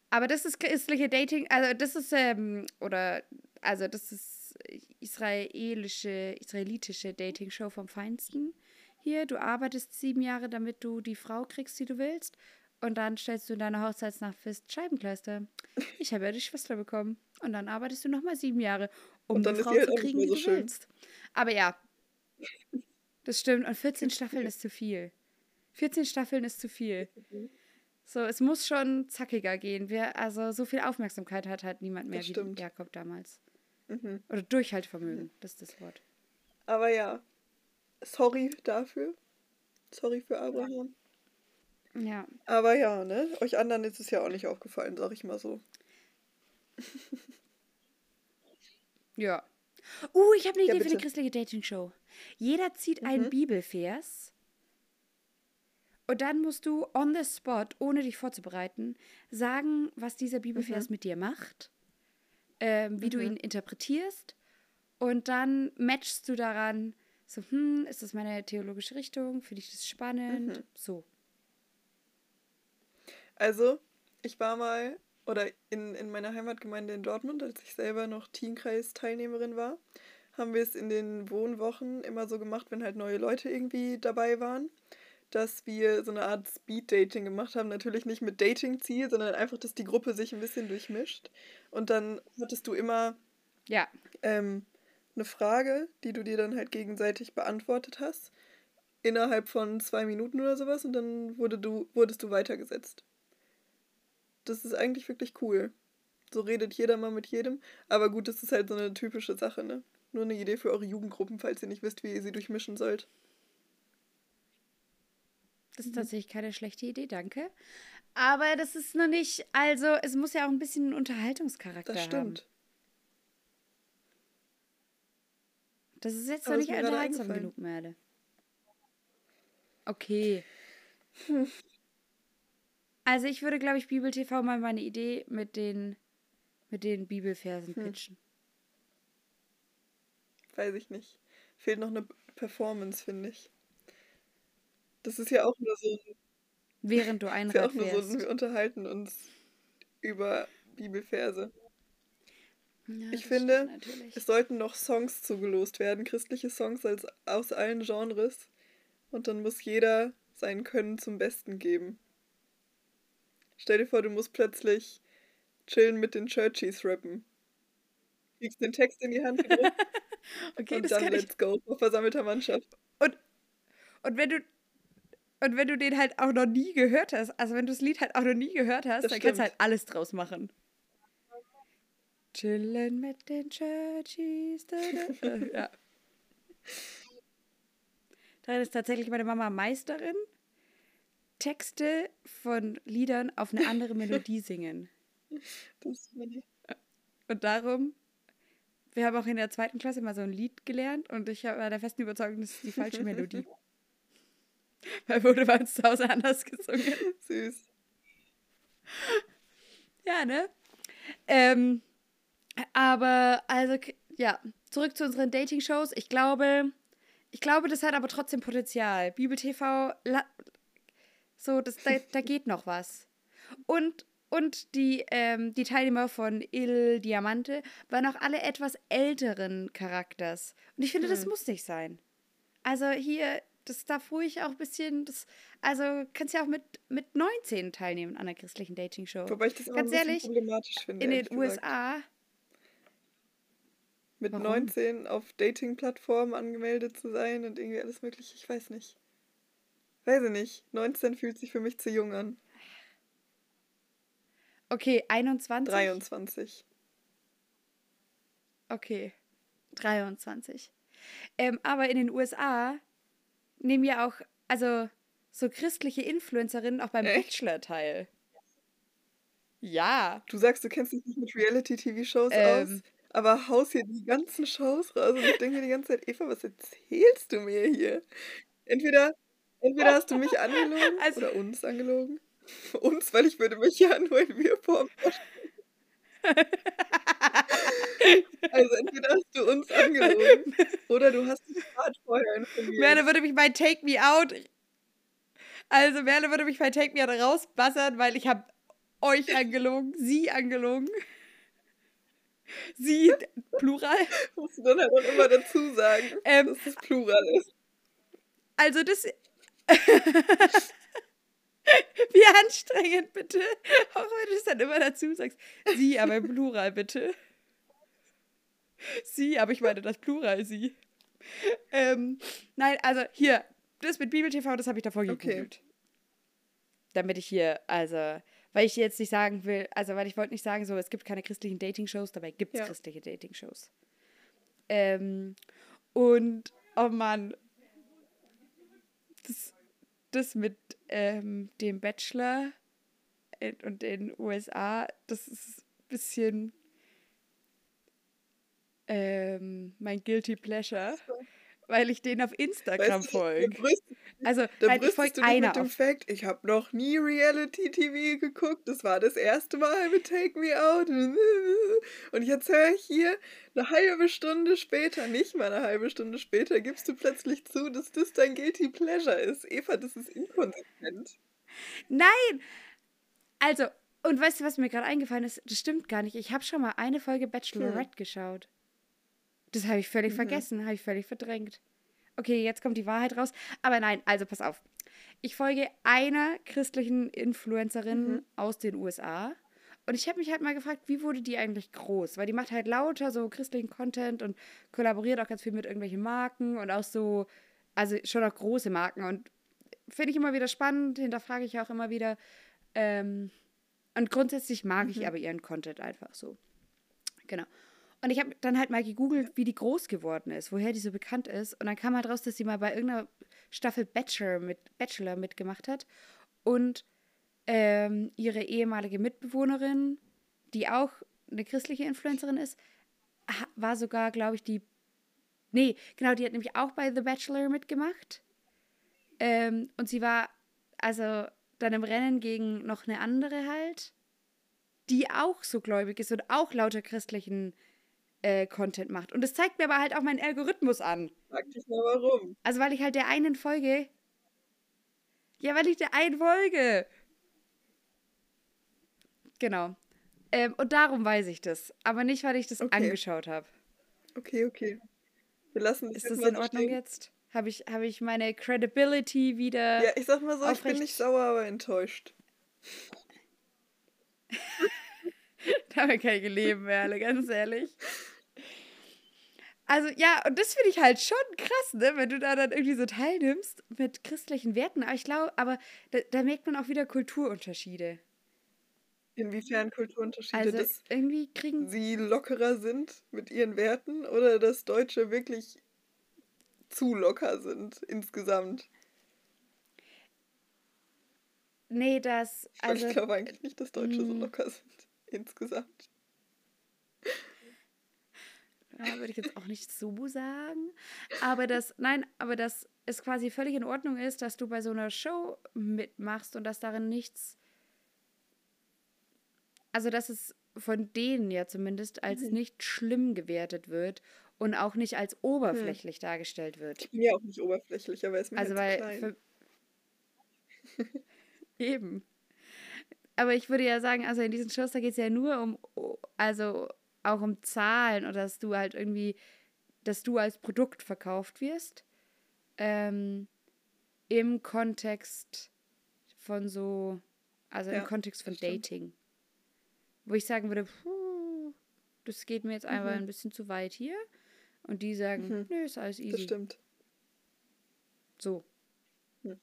Aber das ist christliche Dating, also das ist, ähm, oder, also das ist israelische, israelitische Dating-Show vom Feinsten. Hier, du arbeitest sieben Jahre, damit du die Frau kriegst, die du willst. Und dann stellst du in deiner Hochzeitsnacht fest, Scheibenkleister. Ich habe ja die Schwester bekommen. Und dann arbeitest du nochmal sieben Jahre, um die Frau halt zu nicht kriegen, mehr die so du schön. willst. Aber ja, das stimmt. Und 14 Staffeln ist zu viel. 14 Staffeln ist zu viel. So, es muss schon zackiger gehen. Wir, also so viel Aufmerksamkeit hat halt niemand mehr wie. Jakob damals. Mhm. Oder Durchhaltevermögen, das ist das Wort. Aber ja, sorry dafür. Sorry für Abraham. Ja. Aber ja, ne? Euch anderen ist es ja auch nicht aufgefallen, sag ich mal so. Ja. Uh, ich habe eine Ja, Idee für eine bitte. christliche Dating-Show. Jeder zieht einen Mhm. Bibelvers und dann musst du on the spot, ohne dich vorzubereiten, sagen, was dieser Bibelvers mit dir macht, ähm, wie du Mhm. ihn interpretierst und dann matchst du daran, so, hm, ist das meine theologische Richtung? Finde ich das spannend? Mhm. So. Also, ich war mal, oder in, in meiner Heimatgemeinde in Dortmund, als ich selber noch Teamkreis-Teilnehmerin war, haben wir es in den Wohnwochen immer so gemacht, wenn halt neue Leute irgendwie dabei waren, dass wir so eine Art Speed-Dating gemacht haben. Natürlich nicht mit Dating-Ziel, sondern einfach, dass die Gruppe sich ein bisschen durchmischt. Und dann hattest du immer Ja. ähm, eine Frage, die du dir dann halt gegenseitig beantwortet hast, innerhalb von zwei Minuten oder sowas, und dann wurde du, wurdest du weitergesetzt. Das ist eigentlich wirklich cool. So redet jeder mal mit jedem. Aber gut, das ist halt so eine typische Sache, ne? Nur eine Idee für eure Jugendgruppen, falls ihr nicht wisst, wie ihr sie durchmischen sollt. Das ist tatsächlich keine schlechte Idee, danke. Aber das ist noch nicht, also es muss ja auch ein bisschen einen Unterhaltungscharakter Das haben. stimmt. Das ist jetzt Aber noch nicht unterhaltsam genug, Merle. Okay. Also ich würde, glaube ich, Bibel TV mal meine Idee mit den, mit den Bibelversen Hm. pitchen. Weiß ich nicht. Fehlt noch eine Performance, finde ich. Das ist ja auch nur so ein Während du Ist ja auch nur so, fährst. wir unterhalten uns über Bibelverse. Ja, Ich finde. Es sollten noch Songs zugelost werden, christliche Songs als, aus allen Genres. Und dann muss jeder sein Können zum Besten geben. Stell dir vor, du musst plötzlich chillen mit den Churchies rappen. Kriegst den Text in die Hand gedrückt Okay, und dann kann ich. let's go vor versammelter Mannschaft. Und, und wenn du und wenn du den halt auch noch nie gehört hast, also wenn du das Lied halt auch noch nie gehört hast, Das dann kannst du stimmt. halt alles draus machen. Chillen mit den Churchies. Da, da, da. ja. Darin ist tatsächlich meine Mama Meisterin, Texte von Liedern auf eine andere Melodie singen. Und darum, wir haben auch in der zweiten Klasse mal so ein Lied gelernt und ich war der festen Überzeugung, das ist die falsche Melodie. Weil wurde bei uns zu Hause anders gesungen. Süß. Ja, ne? Ähm, aber, also, ja, zurück zu unseren Dating-Shows. Ich glaube, ich glaube, das hat aber trotzdem Potenzial. Bibel TV, so, das, da, da geht noch was. Und, und die, ähm, die Teilnehmer von Il Diamante waren auch alle etwas älteren Charakters. Und ich finde, das Hm. muss nicht sein. Also hier, das darf ruhig auch ein bisschen, das, also kannst ja auch mit, mit 19 teilnehmen an einer christlichen Dating-Show. Wobei ich das immer Ganz ein ehrlich, problematisch finde. In den gesagt. USA, Mit Warum? 19 auf Dating-Plattformen angemeldet zu sein und irgendwie alles mögliche, ich weiß nicht. Weiß ich nicht. 19 fühlt sich für mich zu jung an. okay, 21. 23. Okay, 23. Ähm, aber in den USA nehmen ja auch, also so christliche Influencerinnen auch beim Echt? Bachelor teil. Ja. Du sagst, du kennst dich nicht mit Reality-TV-Shows Ähm. aus, aber haust hier die ganzen Shows raus und ich denke mir die ganze Zeit, Eva, was erzählst du mir hier? Entweder, entweder hast du mich angelogen Also- oder uns angelogen. Uns, weil ich würde mich ja nur in Wir-Form Also entweder hast du uns angelogen oder du hast dich hart vorher informiert. Merle würde mich bei Take Me Out. Also Merle würde mich bei Take Me Out rausbassern, weil ich habe euch angelogen, sie angelogen. Sie, Plural. musst du dann halt auch immer dazu sagen, Ähm, dass das Plural ist. Also das. Wie anstrengend, bitte. Auch wenn du es dann immer dazu sagst. Sie, aber im Plural, bitte. Sie, aber ich meine das Plural, sie. Ähm, nein, also hier, das mit Bibel TV, das habe ich davor Okay. gegoogelt. Damit ich hier, also, weil ich jetzt nicht sagen will, also, weil ich wollte nicht sagen, so, es gibt keine christlichen Dating-Shows, dabei gibt es Ja. christliche Dating-Shows. Ähm, und, oh Mann, das, das mit ähm, dem Bachelor in, und den USA, das ist ein bisschen ähm, mein Guilty Pleasure, weil ich den auf Instagram Weißt du, folge. Also, da nein, ich brüstest folge einer mit dem. Fact, ich habe noch nie Reality-TV geguckt. Das war das erste Mal mit Take Me Out. Und jetzt höre ich hier, eine halbe Stunde später, nicht mal eine halbe Stunde später, gibst du plötzlich zu, dass das dein Guilty Pleasure ist. Eva, das ist inkonsequent. Nein! Also, und weißt du, was mir gerade eingefallen ist? Das stimmt gar nicht. Ich habe schon mal eine Folge Bachelorette geschaut. Das habe ich völlig Mhm. vergessen, habe ich völlig verdrängt. Okay, jetzt kommt die Wahrheit raus. Aber nein, also pass auf. Ich folge einer christlichen Influencerin Mhm. aus den USA. Und ich habe mich halt mal gefragt, wie wurde die eigentlich groß? Weil die macht halt lauter so christlichen Content und kollaboriert auch ganz viel mit irgendwelchen Marken und auch so, also schon auch große Marken. Und finde ich immer wieder spannend, hinterfrage ich auch immer wieder. Ähm, und grundsätzlich mag ich Mhm. aber ihren Content einfach so. Genau. Und ich habe dann halt mal gegoogelt, wie die groß geworden ist, woher die so bekannt ist. Und dann kam halt raus, dass sie mal bei irgendeiner Staffel Bachelor, mit, Bachelor mitgemacht hat. Und ähm, ihre ehemalige Mitbewohnerin, die auch eine christliche Influencerin ist, war sogar, glaube ich, die. Nee, genau, die hat nämlich auch bei The Bachelor mitgemacht. Ähm, und sie war also dann im Rennen gegen noch eine andere halt, die auch so gläubig ist und auch lauter christlichen äh, Content macht. Und das zeigt mir aber halt auch meinen Algorithmus an. Frag dich mal warum. Also weil ich halt der einen folge. Ja, weil ich der einen folge. Genau. Ähm, und darum weiß ich das. Aber nicht, weil ich das Okay. angeschaut habe. Okay, okay. Wir lassen das Ist das in Ordnung stehen. jetzt? Habe ich, hab ich meine Credibility wieder? Ja, ich sag mal so, ich aufrecht- bin nicht sauer, aber enttäuscht. Damit kann ich leben, Merle, ganz ehrlich. Also ja, und das finde ich halt schon krass, ne, wenn du da dann irgendwie so teilnimmst mit christlichen Werten. Aber ich glaube, aber da, da merkt man auch wieder Kulturunterschiede. Inwiefern Kulturunterschiede, Also dass irgendwie kriegen sie lockerer sind mit ihren Werten oder dass Deutsche wirklich zu locker sind insgesamt. Nee, das. Also, ich glaube eigentlich nicht, dass Deutsche so mm. locker sind insgesamt. Ja, würde ich jetzt auch nicht so sagen. Aber das, nein, aber dass es quasi völlig in Ordnung ist, dass du bei so einer Show mitmachst und dass darin nichts. Also, dass es von denen ja zumindest als Mhm. nicht schlimm gewertet wird und auch nicht als oberflächlich dargestellt wird. Ich bin ja auch nicht oberflächlich, aber er ist mir Also, weil. eben. aber ich würde ja sagen, also in diesen Shows, da geht es ja nur um, also auch um Zahlen oder dass du halt irgendwie, dass du als Produkt verkauft wirst. Ähm, Im Kontext von so, also ja, im Kontext von Dating. Wo ich sagen würde, puh, das geht mir jetzt mhm. einfach ein bisschen zu weit hier. Und die sagen, mhm. nö, ist alles easy. Das stimmt. So. Hm.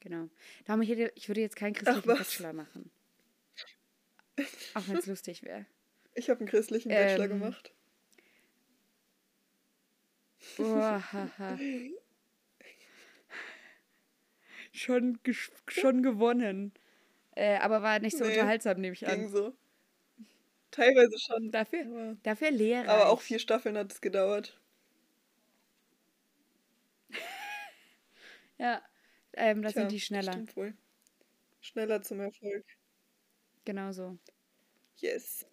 Genau. Darum, ich, hätte, ich würde jetzt keinen christlichen Ach, Bachelor machen. Auch wenn es lustig wäre. Ich habe einen christlichen Bachelor ähm, gemacht. Boah, haha. schon, schon gewonnen. Äh, aber war nicht so nee, unterhaltsam, nehme ich an. Ging so. Teilweise schon. Dafür, aber, dafür lehrreich. Aber auch vier Staffeln hat es gedauert. ja, ähm, da sind die schneller. Stimmt wohl. Schneller zum Erfolg. Genau so. Yes.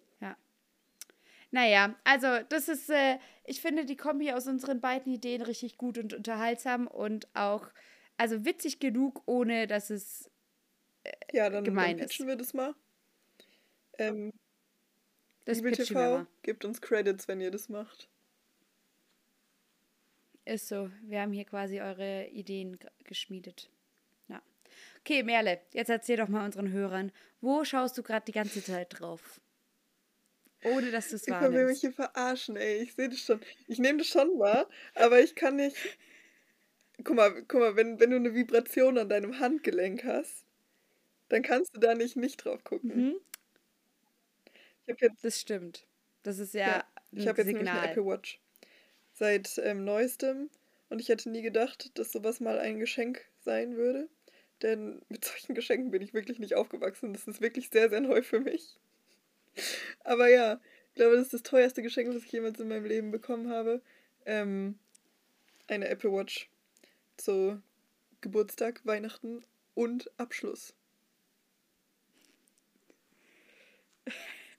Ja. Naja, also das ist, äh, ich finde die Kombi aus unseren beiden Ideen richtig gut und unterhaltsam und auch, also witzig genug, ohne dass es äh, ja, dann, gemein dann pitchen ist. wir das mal. Ähm, das Liebe TV, gebt uns Credits, wenn ihr das macht. Ist so. Wir haben hier quasi eure Ideen geschmiedet. Ja. Okay, Merle, jetzt erzähl doch mal unseren Hörern, wo schaust du gerade die ganze Zeit drauf? Ohne dass du es wahrnimmst. Ich will mich hier verarschen, ey. Ich sehe das schon. Ich nehme das schon wahr, aber ich kann nicht. Guck mal, guck mal, wenn, wenn du eine Vibration an deinem Handgelenk hast, dann kannst du da nicht nicht drauf gucken. Mhm. Jetzt, das stimmt. Das ist ja, ja Ich habe jetzt nämlich eine Apple Watch. Seit ähm, neuestem. Und ich hätte nie gedacht, dass sowas mal ein Geschenk sein würde. Denn mit solchen Geschenken bin ich wirklich nicht aufgewachsen. Das ist wirklich sehr, sehr neu für mich. Aber ja, ich glaube, das ist das teuerste Geschenk, was ich jemals in meinem Leben bekommen habe. Ähm, eine Apple Watch. Zu Geburtstag, Weihnachten und Abschluss.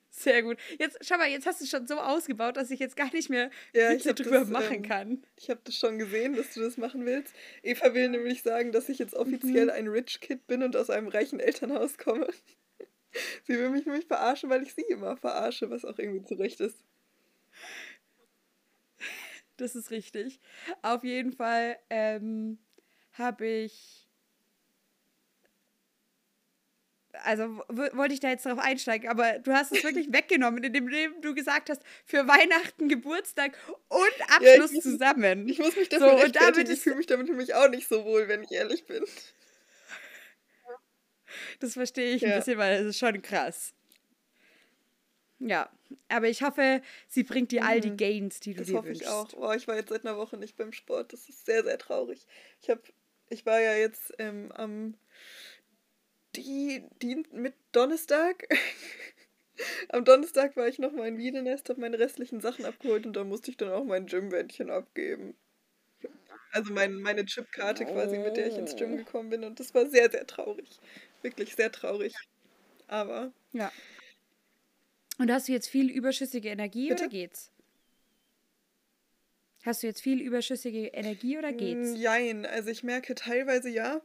Sehr gut. Jetzt, schau mal, jetzt hast du es schon so ausgebaut, dass ich jetzt gar nicht mehr ja, Witze drüber das, machen ähm, kann. Ich habe das schon gesehen, dass du das machen willst. Eva will nämlich sagen, dass ich jetzt offiziell mhm. ein Rich Kid bin und aus einem reichen Elternhaus komme. sie will mich nämlich verarschen, weil ich sie immer verarsche, was auch irgendwie zurecht ist. Das ist richtig. Auf jeden Fall ähm, habe ich also wollte ich da jetzt drauf einsteigen, aber du hast es wirklich weggenommen, indem du gesagt hast, für Weihnachten, Geburtstag und Abschluss ja, ich zusammen. Ich muss mich dafür so, und damit ich fühle mich damit nämlich auch nicht so wohl, wenn ich ehrlich bin. Das verstehe ich ja. ein bisschen, weil es ist schon krass. Ja, aber ich hoffe, sie bringt dir all die mhm. Gains, die du das dir hoffe wünschst. Ich auch. Oh, ich war jetzt seit einer Woche nicht beim Sport. Das ist sehr, sehr traurig. Ich habe, ich war ja jetzt ähm, am die, die mit Donnerstag. Am Donnerstag war ich noch mal in Wiedenest, habe meine restlichen Sachen abgeholt und da musste ich dann auch mein Gymbändchen abgeben. Also mein, meine Chipkarte quasi, mit der ich ins Gym oh. gekommen bin. Und das war sehr, sehr traurig. Wirklich sehr traurig. Aber. Ja. Und hast du jetzt viel überschüssige Energie Bitte? oder geht's? Hast du jetzt viel überschüssige Energie oder geht's? Jein, also ich merke teilweise ja,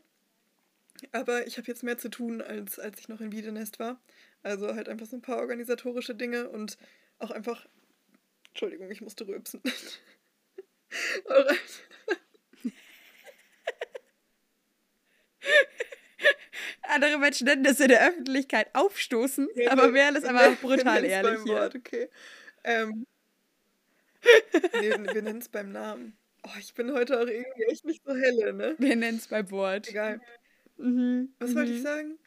aber ich habe jetzt mehr zu tun, als, als ich noch in Wiedenest war. Also halt einfach so ein paar organisatorische Dinge und auch einfach. Entschuldigung, ich musste rülpsen. Andere Menschen nennen das in der Öffentlichkeit aufstoßen, ja, aber wäre das aber brutal ehrlich. Beim Wort, okay. Ähm, nee, wir nennen es beim Namen. Oh, ich bin heute auch irgendwie echt nicht so helle, ne? Wir nennen es beim Wort. Egal. Mhm. Was mhm. wollte ich mhm. sagen?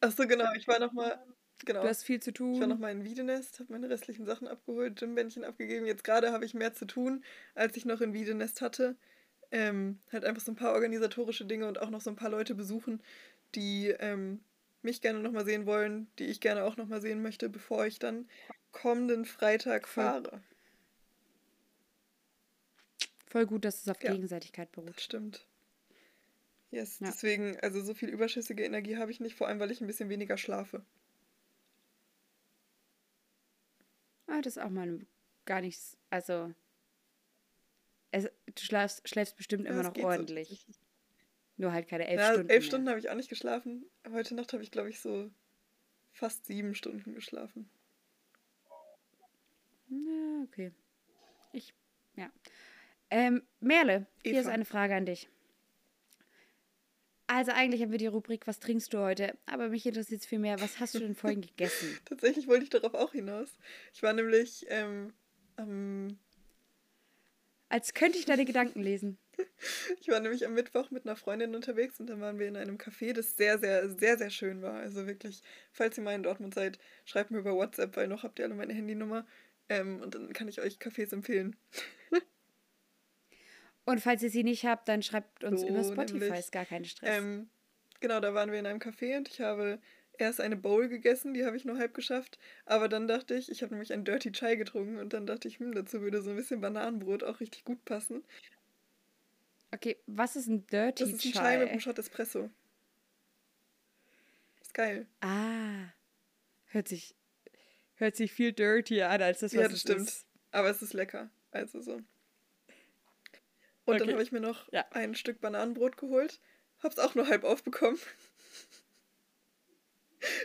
Achso, genau, ich war nochmal. Genau. Du hast viel zu tun. Ich war nochmal in Wiedenest, habe meine restlichen Sachen abgeholt, Gymbändchen abgegeben. Jetzt gerade habe ich mehr zu tun, als ich noch in Wiedenest hatte. Ähm, halt einfach so ein paar organisatorische Dinge und auch noch so ein paar Leute besuchen, die ähm, mich gerne nochmal sehen wollen, die ich gerne auch nochmal sehen möchte, bevor ich dann kommenden Freitag fahre. Voll gut, dass es auf ja, Gegenseitigkeit beruht. Das stimmt. Yes, ja. deswegen, also so viel überschüssige Energie habe ich nicht, vor allem weil ich ein bisschen weniger schlafe. Ah, das ist auch mal gar nichts, also es, du schläfst, schläfst bestimmt ja, immer noch ordentlich. So. Nur halt keine elf ja, Stunden. elf mehr. Stunden habe ich auch nicht geschlafen. Heute Nacht habe ich, glaube ich, so fast sieben Stunden geschlafen. Ja, okay. Ich, ja. Ähm, Merle, hier ist Eva. eine Frage an dich. Also eigentlich haben wir die Rubrik, was trinkst du heute? Aber mich interessiert es viel mehr, was hast du denn vorhin gegessen? Tatsächlich wollte ich darauf auch hinaus. Ich war nämlich ähm, am Als könnte ich deine Gedanken lesen. Ich war nämlich am Mittwoch mit einer Freundin unterwegs und dann waren wir in einem Café, das sehr, sehr, sehr, sehr schön war. Also wirklich, falls ihr mal in Dortmund seid, schreibt mir über WhatsApp, weil noch habt ihr alle meine Handynummer. Ähm, und dann kann ich euch Cafés empfehlen. Und falls ihr sie nicht habt, dann schreibt uns So, über Spotify, nämlich, ist gar kein Stress. Ähm, genau, da waren wir in einem Café und ich habe erst eine Bowl gegessen, die habe ich nur halb geschafft. Aber dann dachte ich, ich habe nämlich einen Dirty Chai getrunken und dann dachte ich, hm, dazu würde so ein bisschen Bananenbrot auch richtig gut passen. okay, was ist ein Dirty Das ist ein Chai? Chai mit einem Shot Espresso. Ist geil. Ah, hört sich, hört sich viel dirtier an, als das, was Ja, das es stimmt. ist. Aber es ist lecker. Also so. Und dann Okay. habe ich mir noch Ja. ein Stück Bananenbrot geholt. Hab's auch nur halb aufbekommen.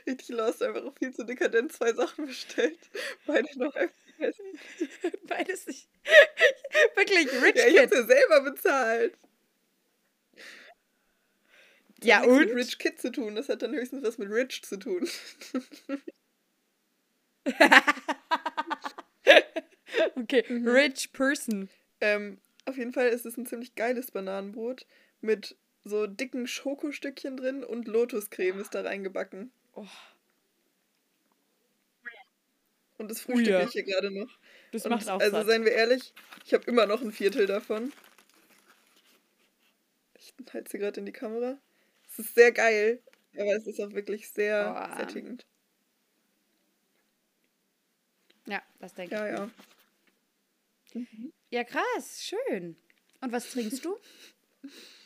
Richtig lost, einfach viel zu dekadent zwei Sachen bestellt. Beide noch gegessen. Beides nicht. Wirklich, Rich Ja, ich hab's ja selber bezahlt. Das Ja, hat und? mit Rich Kid zu tun. Das hat dann höchstens was mit Rich zu tun. okay, Mhm. Rich Person. Ähm, auf jeden Fall ist es ein ziemlich geiles Bananenbrot mit so dicken Schokostückchen drin und Lotuscreme ist da reingebacken. Oh, Und das Oh frühstücke ja. ich hier gerade noch. das Und macht auch also satt. seien wir ehrlich, ich habe immer noch ein Viertel davon. Ich halte sie gerade in die Kamera. Es ist sehr geil, aber es ist auch wirklich sehr Boah. sättigend. Ja, das denke Ja, ich. ja. mir. Ja, krass, schön. Und was trinkst du?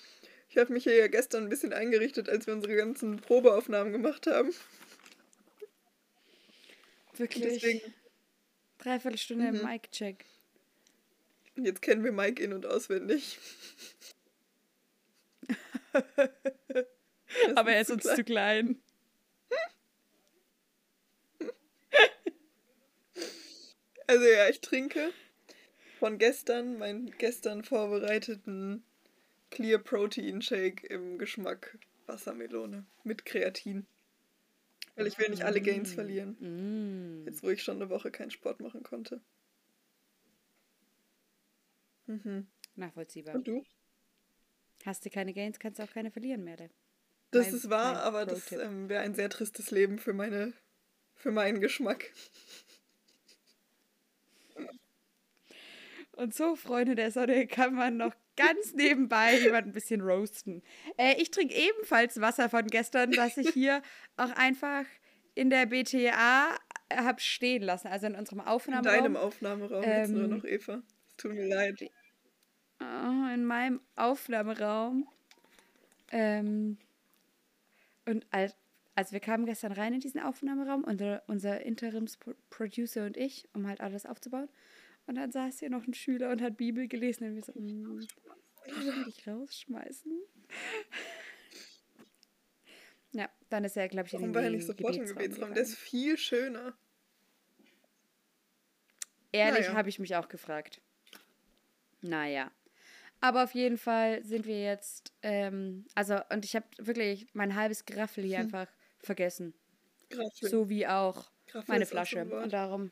Ich habe mich hier ja gestern ein bisschen eingerichtet, als wir unsere ganzen Probeaufnahmen gemacht haben. Wirklich. Deswegen, Dreiviertelstunde Mhm. Mic-Check. jetzt kennen wir Mike in- und auswendig. Aber er ist uns klein. zu klein. Also ja, ich trinke von gestern meinen gestern vorbereiteten Clear Protein Shake im Geschmack Wassermelone mit Kreatin. Weil ich will nicht alle Gains verlieren, Mm. jetzt wo ich schon eine Woche keinen Sport machen konnte. Mhm. Nachvollziehbar. Und du? Hast du keine Gains, kannst du auch keine verlieren mehr. ey. Das Mein- ist wahr, aber das ähm, wäre ein sehr tristes Leben für meine für meinen Geschmack. Und so, Freunde der Sonne, kann man noch ganz nebenbei jemand ein bisschen roasten. Äh, ich trinke ebenfalls Wasser von gestern, das ich hier auch einfach in der BTA habe stehen lassen. Also in unserem In Aufnahmeraum. deinem Aufnahmeraum jetzt nur Ähm, noch, Eva. Es tut mir leid. Oh, in meinem Aufnahmeraum. Ähm, und als, also wir kamen gestern rein in diesen Aufnahmeraum, unser, unser Interims-Producer und ich, um halt alles aufzubauen. Und dann saß hier noch ein Schüler und hat Bibel gelesen und wir so, mm, kann ich dich rausschmeißen? ja, dann ist er, glaube ich, in Warum war er nicht sofort im Gebetsraum? Der ist viel schöner. Ehrlich, Naja. habe ich mich auch gefragt. Naja. Aber auf jeden Fall sind wir jetzt, ähm, also, und ich habe wirklich mein halbes Graffel hier Hm. einfach vergessen. Graffel. So wie auch Graffel meine auch Flasche. Wort. Und darum,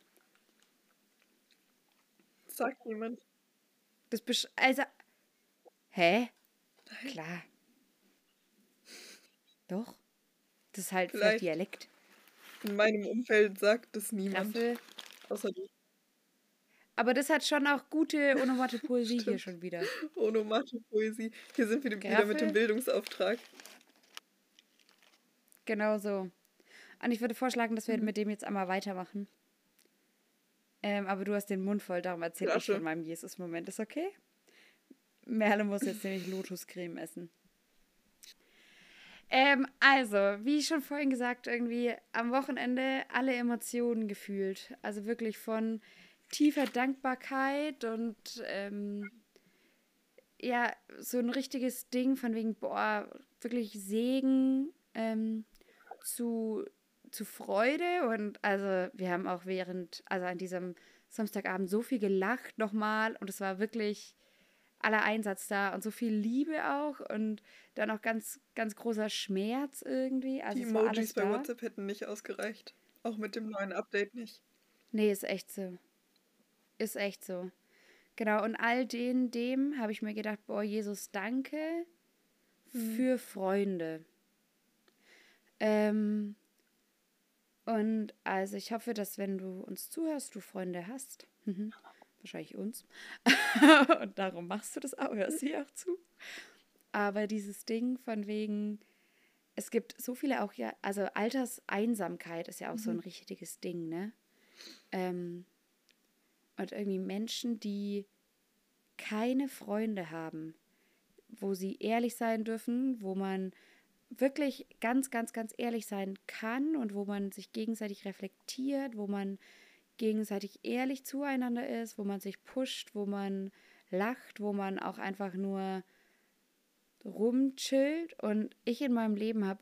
Sagt niemand. das besch also, hä? Klar. Doch. Das ist halt vielleicht. Dialekt. In meinem Umfeld sagt es niemand. Graffel. Außer du. Aber das hat schon auch gute Onomatopoesie hier schon wieder. Onomatopoesie. Hier sind wir wieder mit dem Graffel. Bildungsauftrag. Genau so. Und ich würde vorschlagen, dass wir Mhm. mit dem jetzt einmal weitermachen. Ähm, aber du hast den Mund voll, darum erzähl ich Flasche. von meinem Jesus-Moment. Ist okay? Merle muss jetzt nämlich Lotuscreme essen. Ähm, also, wie schon vorhin gesagt, irgendwie am Wochenende alle Emotionen gefühlt. Also wirklich von tiefer Dankbarkeit und ähm, ja, so ein richtiges Ding von wegen, boah, wirklich Segen ähm, zu, zu Freude. Und also wir haben auch während, also an diesem Samstagabend so viel gelacht nochmal und es war wirklich aller Einsatz da und so viel Liebe auch und dann auch ganz, ganz großer Schmerz irgendwie. Also Die Emojis bei WhatsApp hätten nicht ausgereicht. Auch mit dem neuen Update nicht. Nee, ist echt so. Ist echt so. Genau, und all den, dem habe ich mir gedacht, boah, Jesus, danke mhm. für Freunde. Ähm, und also ich hoffe, dass wenn du uns zuhörst, du Freunde hast. Mhm. Wahrscheinlich uns. und darum machst du das auch, hörst du auch zu. Aber dieses Ding von wegen, es gibt so viele auch ja, also Alterseinsamkeit ist ja auch mhm. so ein richtiges Ding, ne? Ähm, und irgendwie Menschen, die keine Freunde haben, wo sie ehrlich sein dürfen, wo man wirklich ganz, ganz, ganz ehrlich sein kann und wo man sich gegenseitig reflektiert, wo man gegenseitig ehrlich zueinander ist, wo man sich pusht, wo man lacht, wo man auch einfach nur rumchillt. Und ich in meinem Leben habe,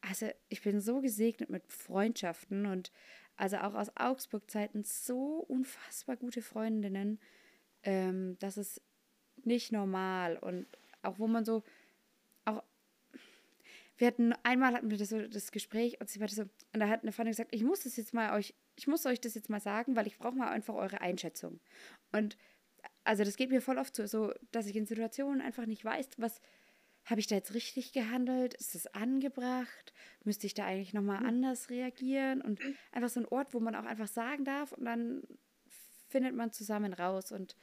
also ich bin so gesegnet mit Freundschaften und also auch aus Augsburg-Zeiten so unfassbar gute Freundinnen. Ähm, das ist nicht normal. Und auch wo man so, wir hatten, einmal hatten wir das, so, das Gespräch und sie meinte so, und da hat eine Freundin gesagt, ich muss das jetzt mal euch, ich muss euch das jetzt mal sagen, weil ich brauche mal einfach eure Einschätzung. Und also das geht mir voll oft so, so, dass ich in Situationen einfach nicht weiß, was, habe ich da jetzt richtig gehandelt? Ist es angebracht? Müsste ich da eigentlich nochmal mhm. anders reagieren? Und einfach so ein Ort, wo man auch einfach sagen darf und dann findet man zusammen raus. Und,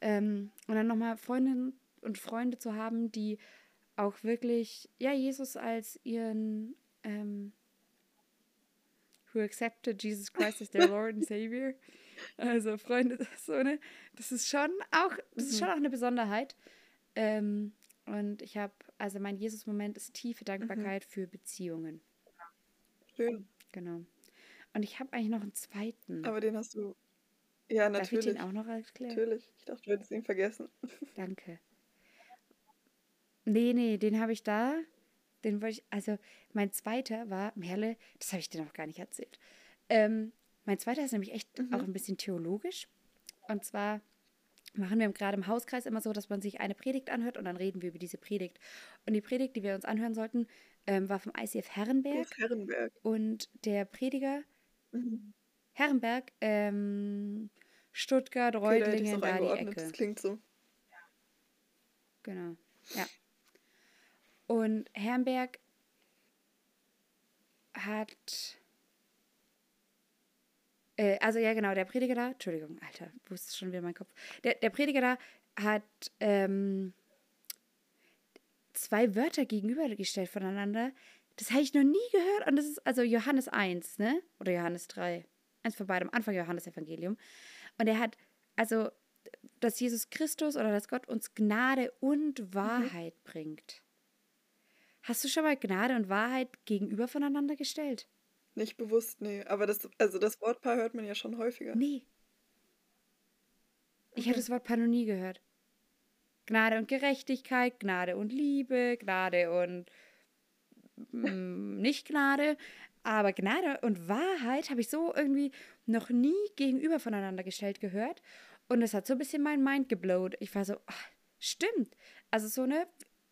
ähm, und dann nochmal Freundinnen und Freunde zu haben, die auch wirklich, ja, Jesus als ihren, ähm, who accepted Jesus Christ as their Lord and Savior. Also Freunde, das ist so eine, das ist schon auch, das ist schon mhm. auch eine Besonderheit. Ähm, und ich habe, also mein Jesus-Moment ist tiefe Dankbarkeit mhm. für Beziehungen. Schön. Genau. Und ich habe eigentlich noch einen zweiten. Aber den hast du. Ja, natürlich. Darf ich den auch noch erklären? Natürlich. Ich dachte, du hättest ihn vergessen. Danke. Nee, nee, den habe ich da. Den wollte ich, also mein zweiter war, Merle, das habe ich dir noch gar nicht erzählt. Ähm, mein zweiter ist nämlich echt mhm. auch ein bisschen theologisch. Und zwar machen wir gerade im Hauskreis immer so, dass man sich eine Predigt anhört und dann reden wir über diese Predigt. Und die Predigt, die wir uns anhören sollten, ähm, war vom ICF Herrenberg. Herrenberg. Und der Prediger mhm. Herrenberg, ähm, Stuttgart, Reutlingen, okay, da, da die Ecke. Das klingt so. Genau, ja. Und Herrenberg hat äh, also ja, genau, der Prediger da, Entschuldigung, Alter, wusste schon wieder mein Kopf. Der, der Prediger da hat ähm, zwei Wörter gegenübergestellt voneinander. Das habe ich noch nie gehört. Und das ist also Johannes 1, ne? Oder Johannes 3. Eins von beidem, Anfang Johannes Evangelium. Und er hat, also, dass Jesus Christus oder dass Gott uns Gnade und mhm. Wahrheit mhm. bringt. Hast du schon mal Gnade und Wahrheit gegenüber voneinander gestellt? Nicht bewusst, nee. Aber das, also das Wortpaar hört man ja schon häufiger. Nee. Ich okay. habe das Wortpaar noch nie gehört. Gnade und Gerechtigkeit, Gnade und Liebe, Gnade und mm, nicht Gnade. Aber Gnade und Wahrheit habe ich so irgendwie noch nie gegenüber voneinander gestellt gehört. Und es hat so ein bisschen mein Mind geblowt. Ich war so, ach, stimmt. Also so eine,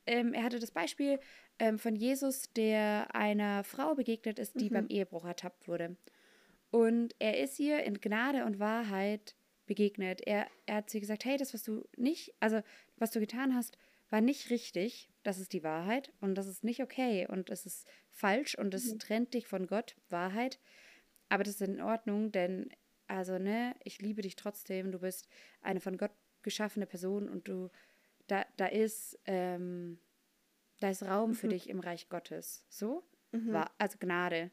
ähm, er hatte das Beispiel, ähm, von Jesus, der einer Frau begegnet ist, die mhm. beim Ehebruch ertappt wurde. Und er ist ihr in Gnade und Wahrheit begegnet. Er, er hat sie gesagt, hey, das, was du nicht, also was du getan hast, war nicht richtig. Das ist die Wahrheit und das ist nicht okay und es ist falsch und es mhm. trennt dich von Gott, Wahrheit. Aber das ist in Ordnung, denn also ne, ich liebe dich trotzdem. Du bist eine von Gott geschaffene Person und du da da ist ähm, da ist Raum mhm. für dich im Reich Gottes. So? Mhm. War, also Gnade.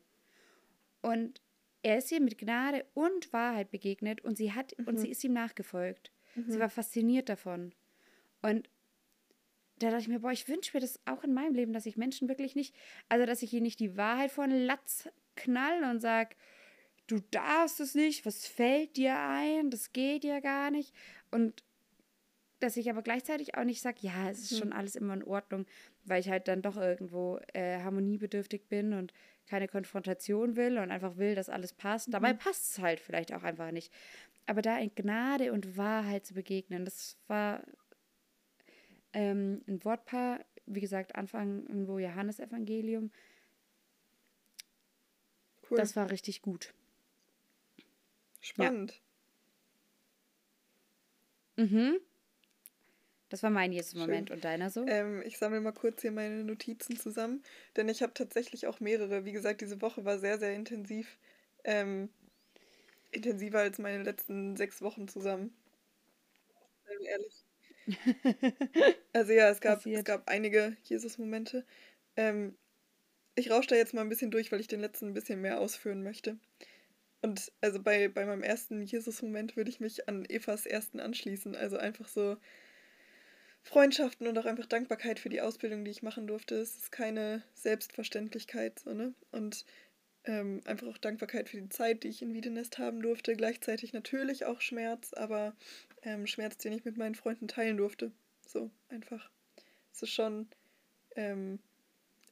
Und er ist ihr mit Gnade und Wahrheit begegnet und sie hat mhm. und sie ist ihm nachgefolgt. Sie mhm. war fasziniert davon. Und da dachte ich mir, boah, ich wünsche mir das auch in meinem Leben, dass ich Menschen wirklich nicht, also dass ich ihnen nicht die Wahrheit vor den Latz knall und sage, du darfst es nicht, was fällt dir ein, das geht ja gar nicht. Und dass ich aber gleichzeitig auch nicht sage, ja, es ist schon alles immer in Ordnung, weil ich halt dann doch irgendwo äh, harmoniebedürftig bin und keine Konfrontation will und einfach will, dass alles passt. Dabei passt es halt vielleicht auch einfach nicht. Aber da in Gnade und Wahrheit zu begegnen, das war ähm, ein Wortpaar, wie gesagt, Anfang irgendwo Johannesevangelium. Cool. Das war richtig gut. Spannend. Ja. Mhm. Das war mein Jesus-Moment. Und deiner so? Ähm, ich sammle mal kurz hier meine Notizen zusammen, denn ich habe tatsächlich auch mehrere. Wie gesagt, diese Woche war sehr, sehr intensiv. Ähm, intensiver als meine letzten sechs Wochen zusammen. Wir ehrlich. also ja, es gab, es gab einige Jesus-Momente. Ähm, ich rausche da jetzt mal ein bisschen durch, weil ich den letzten ein bisschen mehr ausführen möchte. Und also bei, bei meinem ersten Jesus-Moment würde ich mich an Evas ersten anschließen. Also einfach so Freundschaften und auch einfach Dankbarkeit für die Ausbildung, die ich machen durfte. Es ist keine Selbstverständlichkeit, so, ne? Und ähm, einfach auch Dankbarkeit für die Zeit, die ich in Wiedenest haben durfte. Gleichzeitig natürlich auch Schmerz, aber ähm, Schmerz, den ich mit meinen Freunden teilen durfte. So, einfach. Es ist schon ähm,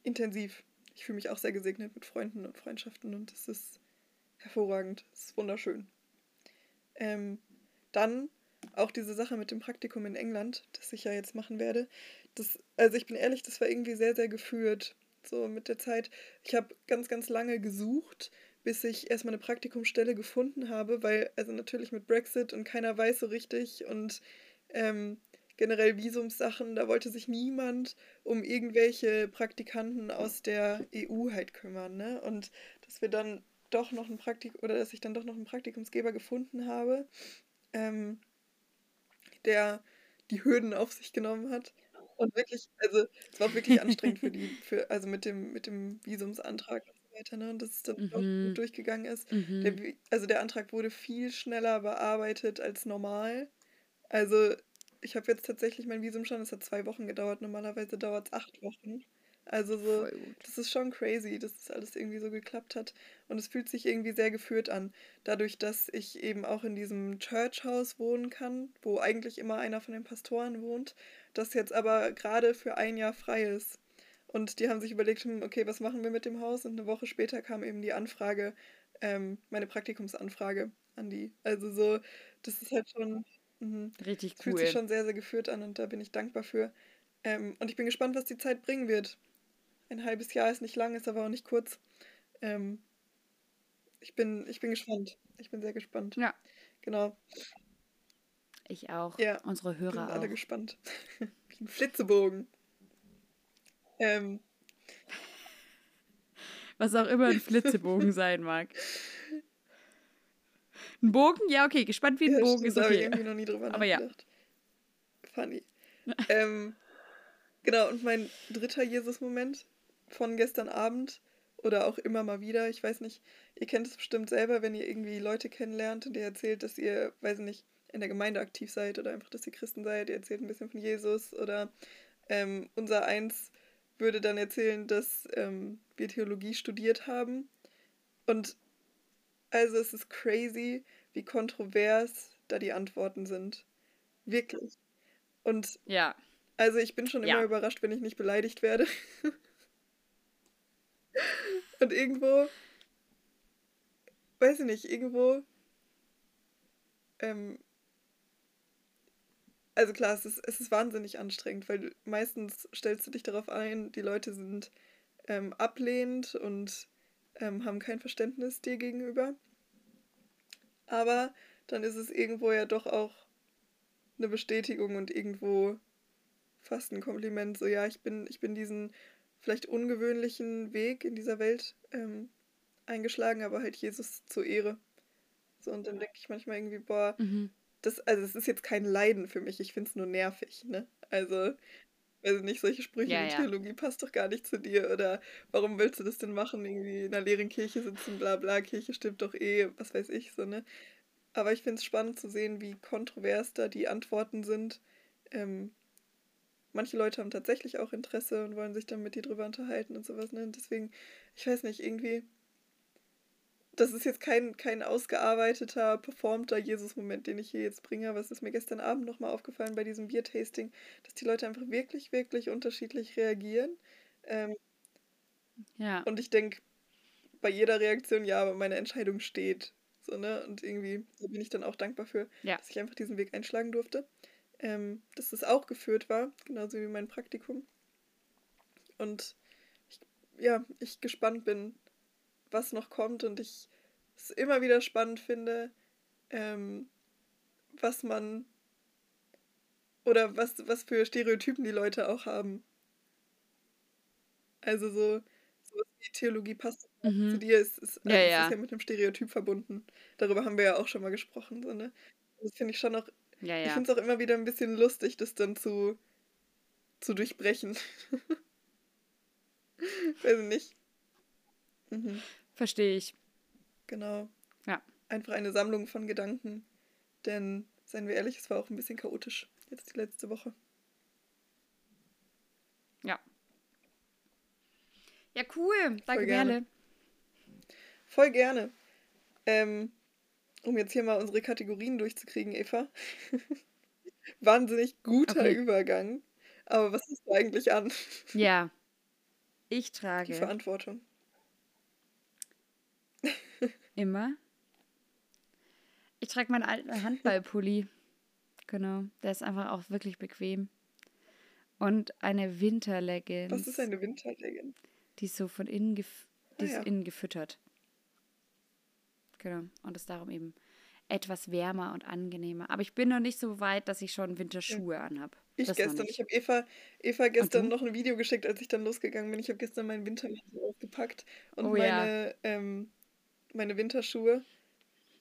intensiv. Ich fühle mich auch sehr gesegnet mit Freunden und Freundschaften und es ist hervorragend. Es ist wunderschön. Ähm, dann auch diese Sache mit dem Praktikum in England, das ich ja jetzt machen werde. Das, also ich bin ehrlich, das war irgendwie sehr, sehr geführt. So mit der Zeit. Ich habe ganz, ganz lange gesucht, bis ich erstmal eine Praktikumsstelle gefunden habe, weil, also natürlich mit Brexit und keiner weiß so richtig und ähm, generell Visumssachen, da wollte sich niemand um irgendwelche Praktikanten aus der EU halt kümmern, ne? Und dass wir dann doch noch ein Praktikum oder dass ich dann doch noch einen Praktikumsgeber gefunden habe, ähm, der die Hürden auf sich genommen hat. Und wirklich, also es war wirklich anstrengend für die, für, also mit dem, mit dem Visumsantrag und so weiter, ne? Und dass es dann mhm. auch gut durchgegangen ist. Mhm. Der, also der Antrag wurde viel schneller bearbeitet als normal. Also ich habe jetzt tatsächlich mein Visum schon, es hat zwei Wochen gedauert. Normalerweise dauert es acht Wochen. Also so, das ist schon crazy, dass das alles irgendwie so geklappt hat. Und es fühlt sich irgendwie sehr geführt an. Dadurch, dass ich eben auch in diesem Church House wohnen kann, wo eigentlich immer einer von den Pastoren wohnt, das jetzt aber gerade für ein Jahr frei ist. Und die haben sich überlegt, hm, okay, was machen wir mit dem Haus? Und eine Woche später kam eben die Anfrage, ähm, meine Praktikumsanfrage an die. Also so, das ist halt schon. Mh, Richtig cool. Fühlt sich schon sehr, sehr geführt an und da bin ich dankbar für. Ähm, und ich bin gespannt, was die Zeit bringen wird. Ein halbes Jahr ist nicht lang, ist aber auch nicht kurz. Ähm, ich, bin, ich bin gespannt. Ich bin sehr gespannt. Ja. Genau. Ich auch. Ja. Unsere Hörer sind alle auch. gespannt. Wie ein Flitzebogen. Ähm. Was auch immer ein Flitzebogen sein mag. Ein Bogen? Ja, okay. Gespannt wie ein ja, Bogen stimmt, ist okay. ich irgendwie noch nie drüber Aber nachgedacht. ja. Funny. ähm, genau, und mein dritter Jesus-Moment von gestern Abend oder auch immer mal wieder. Ich weiß nicht, ihr kennt es bestimmt selber, wenn ihr irgendwie Leute kennenlernt und ihr erzählt, dass ihr, weiß nicht, in der Gemeinde aktiv seid oder einfach, dass ihr Christen seid. Ihr erzählt ein bisschen von Jesus oder ähm, unser Eins würde dann erzählen, dass ähm, wir Theologie studiert haben. Und also es ist crazy, wie kontrovers da die Antworten sind. Wirklich. Und ja. Also ich bin schon immer ja. überrascht, wenn ich nicht beleidigt werde. Und irgendwo, weiß ich nicht, irgendwo, ähm, also klar, es ist, es ist wahnsinnig anstrengend, weil du, meistens stellst du dich darauf ein, die Leute sind ähm, ablehnend und ähm, haben kein Verständnis dir gegenüber. Aber dann ist es irgendwo ja doch auch eine Bestätigung und irgendwo fast ein Kompliment. So, ja, ich bin, ich bin diesen vielleicht ungewöhnlichen Weg in dieser Welt ähm, eingeschlagen, aber halt Jesus zur Ehre. So, und dann denke ich manchmal irgendwie, boah, mhm. das, also es ist jetzt kein Leiden für mich, ich finde es nur nervig, ne? Also, also nicht solche Sprüche ja, wie ja. Theologie passt doch gar nicht zu dir oder warum willst du das denn machen? Irgendwie in einer leeren Kirche sitzen, bla bla, Kirche stimmt doch eh, was weiß ich, so, ne? Aber ich finde es spannend zu sehen, wie kontrovers da die Antworten sind. Ähm, manche Leute haben tatsächlich auch Interesse und wollen sich dann mit dir drüber unterhalten und sowas. Ne? Deswegen, ich weiß nicht, irgendwie das ist jetzt kein, kein ausgearbeiteter, performter Jesus-Moment, den ich hier jetzt bringe, aber es ist mir gestern Abend nochmal aufgefallen bei diesem Biertasting, dass die Leute einfach wirklich, wirklich unterschiedlich reagieren. Ähm, Ja. und ich denke, bei jeder Reaktion, ja, aber meine Entscheidung steht. So, ne? Und irgendwie da bin ich dann auch dankbar für, Ja. dass ich einfach diesen Weg einschlagen durfte. Ähm, dass das auch geführt war, genauso wie mein Praktikum. Und ich, ja, ich gespannt bin, was noch kommt und ich es immer wieder spannend finde, ähm, was man oder was, was für Stereotypen die Leute auch haben. Also so, sowas wie Theologie passt zu Mhm. dir, ist, ist, Ja, also ja. ist ja mit einem Stereotyp verbunden. Darüber haben wir ja auch schon mal gesprochen. So, ne? Das finde ich schon auch, Ja, ich ja. finde es auch immer wieder ein bisschen lustig, das dann zu, zu durchbrechen. Weiß ich nicht. Mhm. Verstehe ich. Genau. Ja. Einfach eine Sammlung von Gedanken. Denn, seien wir ehrlich, es war auch ein bisschen chaotisch. Jetzt die letzte Woche. Ja. Ja, cool. Danke, gerne. Merle. Voll gerne. Ähm, um jetzt hier mal unsere Kategorien durchzukriegen, Eva. Wahnsinnig guter Okay. Übergang. Aber was ist eigentlich an? Ja. Ich Die trage Verantwortung. immer. Ich trage meinen alten Handballpulli. Genau. Der ist einfach auch wirklich bequem. Und eine Winterleggings. Was ist eine Winterlegging? Die ist so von innen, gef die Ah, ist ja. innen gefüttert. Genau. Und ist darum eben etwas wärmer und angenehmer. Aber ich bin noch nicht so weit, dass ich schon Winterschuhe anhab. Ich das gestern. Ich habe Eva, Eva gestern noch ein Video geschickt, als ich dann losgegangen bin. Ich habe gestern meinen Wintermantel aufgepackt und Oh ja. meine, ähm, meine Winterschuhe.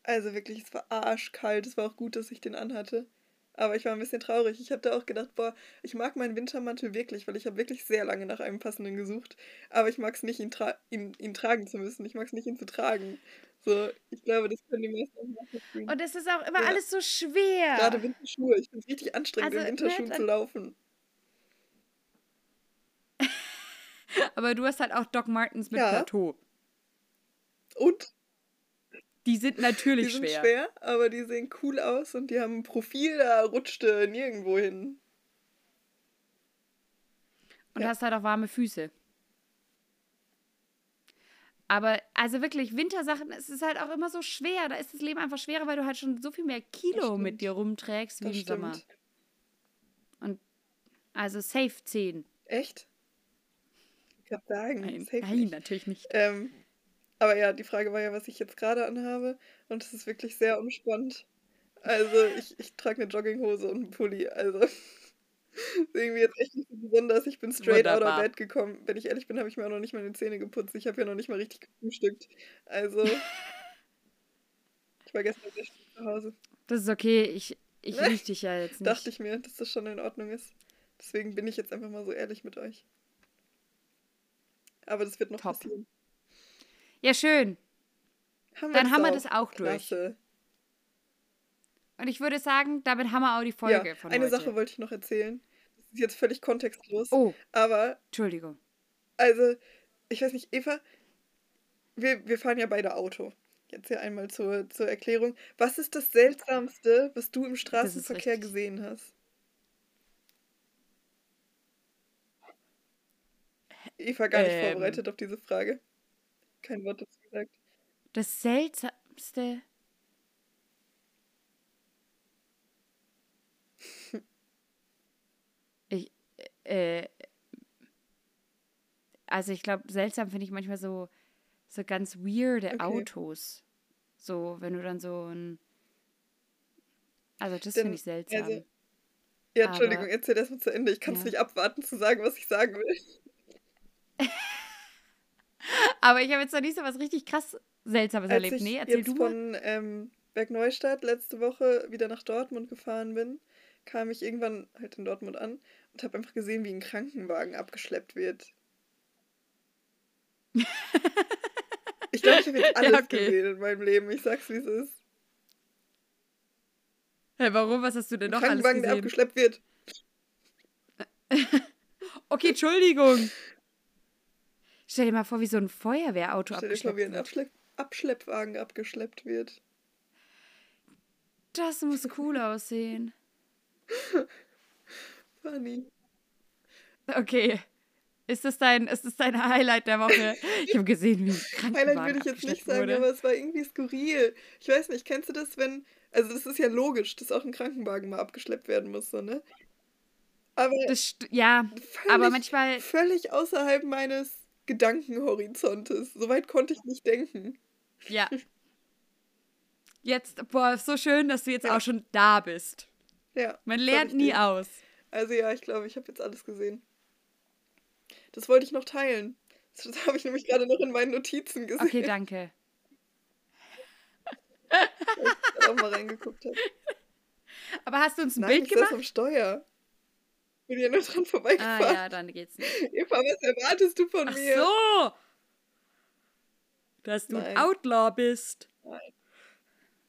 Also wirklich, es war arschkalt. Es war auch gut, dass ich den anhatte. Aber ich war ein bisschen traurig. Ich habe da auch gedacht, boah, ich mag meinen Wintermantel wirklich, weil ich habe wirklich sehr lange nach einem passenden gesucht. Aber ich mag es nicht, ihn, tra ihn, ihn tragen zu müssen. Ich mag es nicht, ihn zu tragen. So, ich glaube, das können die meisten auch nachvollziehen. Und es ist auch immer Ja. alles so schwer. Gerade Winterschuhe. Ich finde es richtig anstrengend, Also, in ne, Winterschuhen zu laufen. Aber du hast halt auch Doc Martens mit Ja. Plateau. Und Die sind natürlich Die sind schwer. schwer. aber die sehen cool aus und die haben ein Profil, da rutschte nirgendwo hin. Und Ja. hast halt auch warme Füße. Aber also wirklich, Wintersachen, es ist halt auch immer so schwer. Da ist das Leben einfach schwerer, weil du halt schon so viel mehr Kilo mit dir rumträgst wie Das im Sommer. stimmt. Und also safe 10. Echt? Ich kann sagen, Nein, safe nein nicht. natürlich nicht. Ähm, aber ja, die Frage war ja, was ich jetzt gerade anhabe. Und es ist wirklich sehr umspannt. Also, ich, ich trage eine Jogginghose und einen Pulli. Also, irgendwie jetzt echt nicht so besonders. Ich bin straight out of Wunderbar. bed gekommen. Wenn ich ehrlich bin, habe ich mir auch noch nicht meine Zähne geputzt. Ich habe ja noch nicht mal richtig gefrühstückt. Also, ich war gestern sehr spät zu Hause. Das ist okay, ich, ich rieche dich ja jetzt nicht. Dachte ich mir, dass das schon in Ordnung ist. Deswegen bin ich jetzt einfach mal so ehrlich mit euch. Aber das wird noch Top. passieren. Ja, schön. Haben Dann haben wir das auch durch. Klasse. Und ich würde sagen, damit haben wir auch die Folge ja, von eine heute. Sache wollte ich noch erzählen. Das ist jetzt völlig kontextlos. Oh, Aber, Entschuldigung. also, ich weiß nicht, Eva, wir, wir fahren ja beide Auto. Jetzt hier einmal zur, zur Erklärung. Was ist das Seltsamste, was du im Straßenverkehr gesehen hast? Eva gar nicht Ähm. vorbereitet auf diese Frage. Kein Wort dazu gesagt. Das Seltsamste. Ich, äh, also ich glaube, seltsam finde ich manchmal so, so ganz weirde Okay. Autos. So, wenn du dann so ein. Also das finde ich seltsam. also, Ja, Entschuldigung, Aber- erzähl erst mal zu Ende. Ich kann es Ja. nicht abwarten zu sagen, was ich sagen will. Aber ich habe jetzt noch nicht so was richtig krass Seltsames Als erlebt. ich Nee, erzähl jetzt du von ähm, Bergneustadt letzte Woche wieder nach Dortmund gefahren bin, kam ich irgendwann halt in Dortmund an und habe einfach gesehen, wie ein Krankenwagen abgeschleppt wird. Ich glaube, ich habe jetzt Ja, alles okay. gesehen in meinem Leben. Ich sag's, wie es ist. Hä, warum? Was hast du denn noch alles Krankenwagen, der gesehen? abgeschleppt wird. Okay, Entschuldigung. Stell dir mal vor, wie so ein Feuerwehrauto Stell dir vor, wie ein abgeschleppt wird. Abschlepp Abschleppwagen abgeschleppt wird. Das muss cool aussehen. Funny. Okay. Ist das dein, ist das dein Highlight der Woche? Ich habe gesehen, wie Krankenwagen Highlight würde ich jetzt nicht sagen, wurde. aber es war irgendwie skurril. Ich weiß nicht, kennst du das, wenn. Also, das ist ja logisch, dass auch ein Krankenwagen mal abgeschleppt werden muss, so, ne? Aber Das ja, völlig, aber manchmal, völlig außerhalb meines Gedankenhorizontes. Soweit konnte ich nicht denken. ja. Jetzt, boah, so schön, dass du jetzt Ja. auch schon da bist. Ja. Man lernt nie aus. Also ja, ich glaube, ich habe jetzt alles gesehen. Das wollte ich noch teilen. Das habe ich nämlich gerade noch in meinen Notizen gesehen, Okay, danke. weil ich auch mal reingeguckt habe. Aber hast du uns ein Nein, Bild ich saß gemacht? am Steuer. Bin ja nur dran Ah vorbeigefahren. ja, dann geht's nicht. Eva, was erwartest du von Ach mir? so! Dass du ein Nein. Outlaw bist. Nein.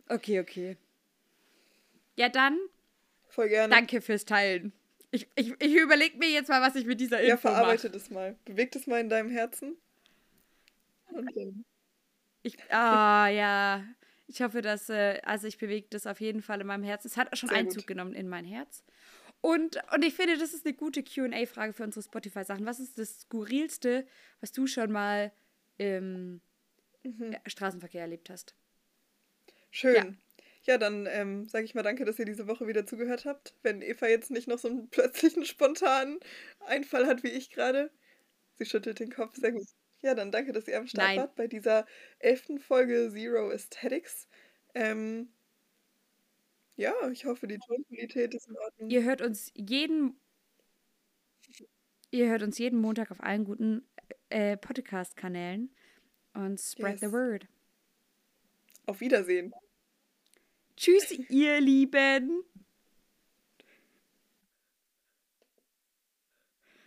Okay, okay. Ja, dann Voll gerne. danke fürs Teilen. Ich, ich, ich überlege mir jetzt mal, was ich mit dieser Ja, Info verarbeite mache. das mal. Beweg das mal in deinem Herzen. Und dann. Ich, ah, ja. Ich hoffe, dass, äh, also ich bewege das auf jeden Fall in meinem Herzen. Es hat schon Sehr Einzug gut. genommen in mein Herz. Und, und ich finde, das ist eine gute QA-Frage für unsere Spotify-Sachen. Was ist das Skurrilste, was du schon mal im Mhm. äh, Straßenverkehr erlebt hast? Schön. Ja, dann ähm, sage ich mal danke, dass ihr diese Woche wieder zugehört habt. Wenn Eva jetzt nicht noch so einen plötzlichen, spontanen Einfall hat wie ich gerade. Sie schüttelt den Kopf. Sehr gut. Ja, dann danke, dass ihr am Start Nein. wart bei dieser elften Folge Zero Aesthetics. Ähm, ja, ich hoffe, die Tonqualität ist in Ordnung. Ihr hört uns jeden ihr hört uns jeden Montag auf allen guten äh, Podcast-Kanälen und spread the Yes. word. Auf Wiedersehen. Tschüss, ihr Lieben.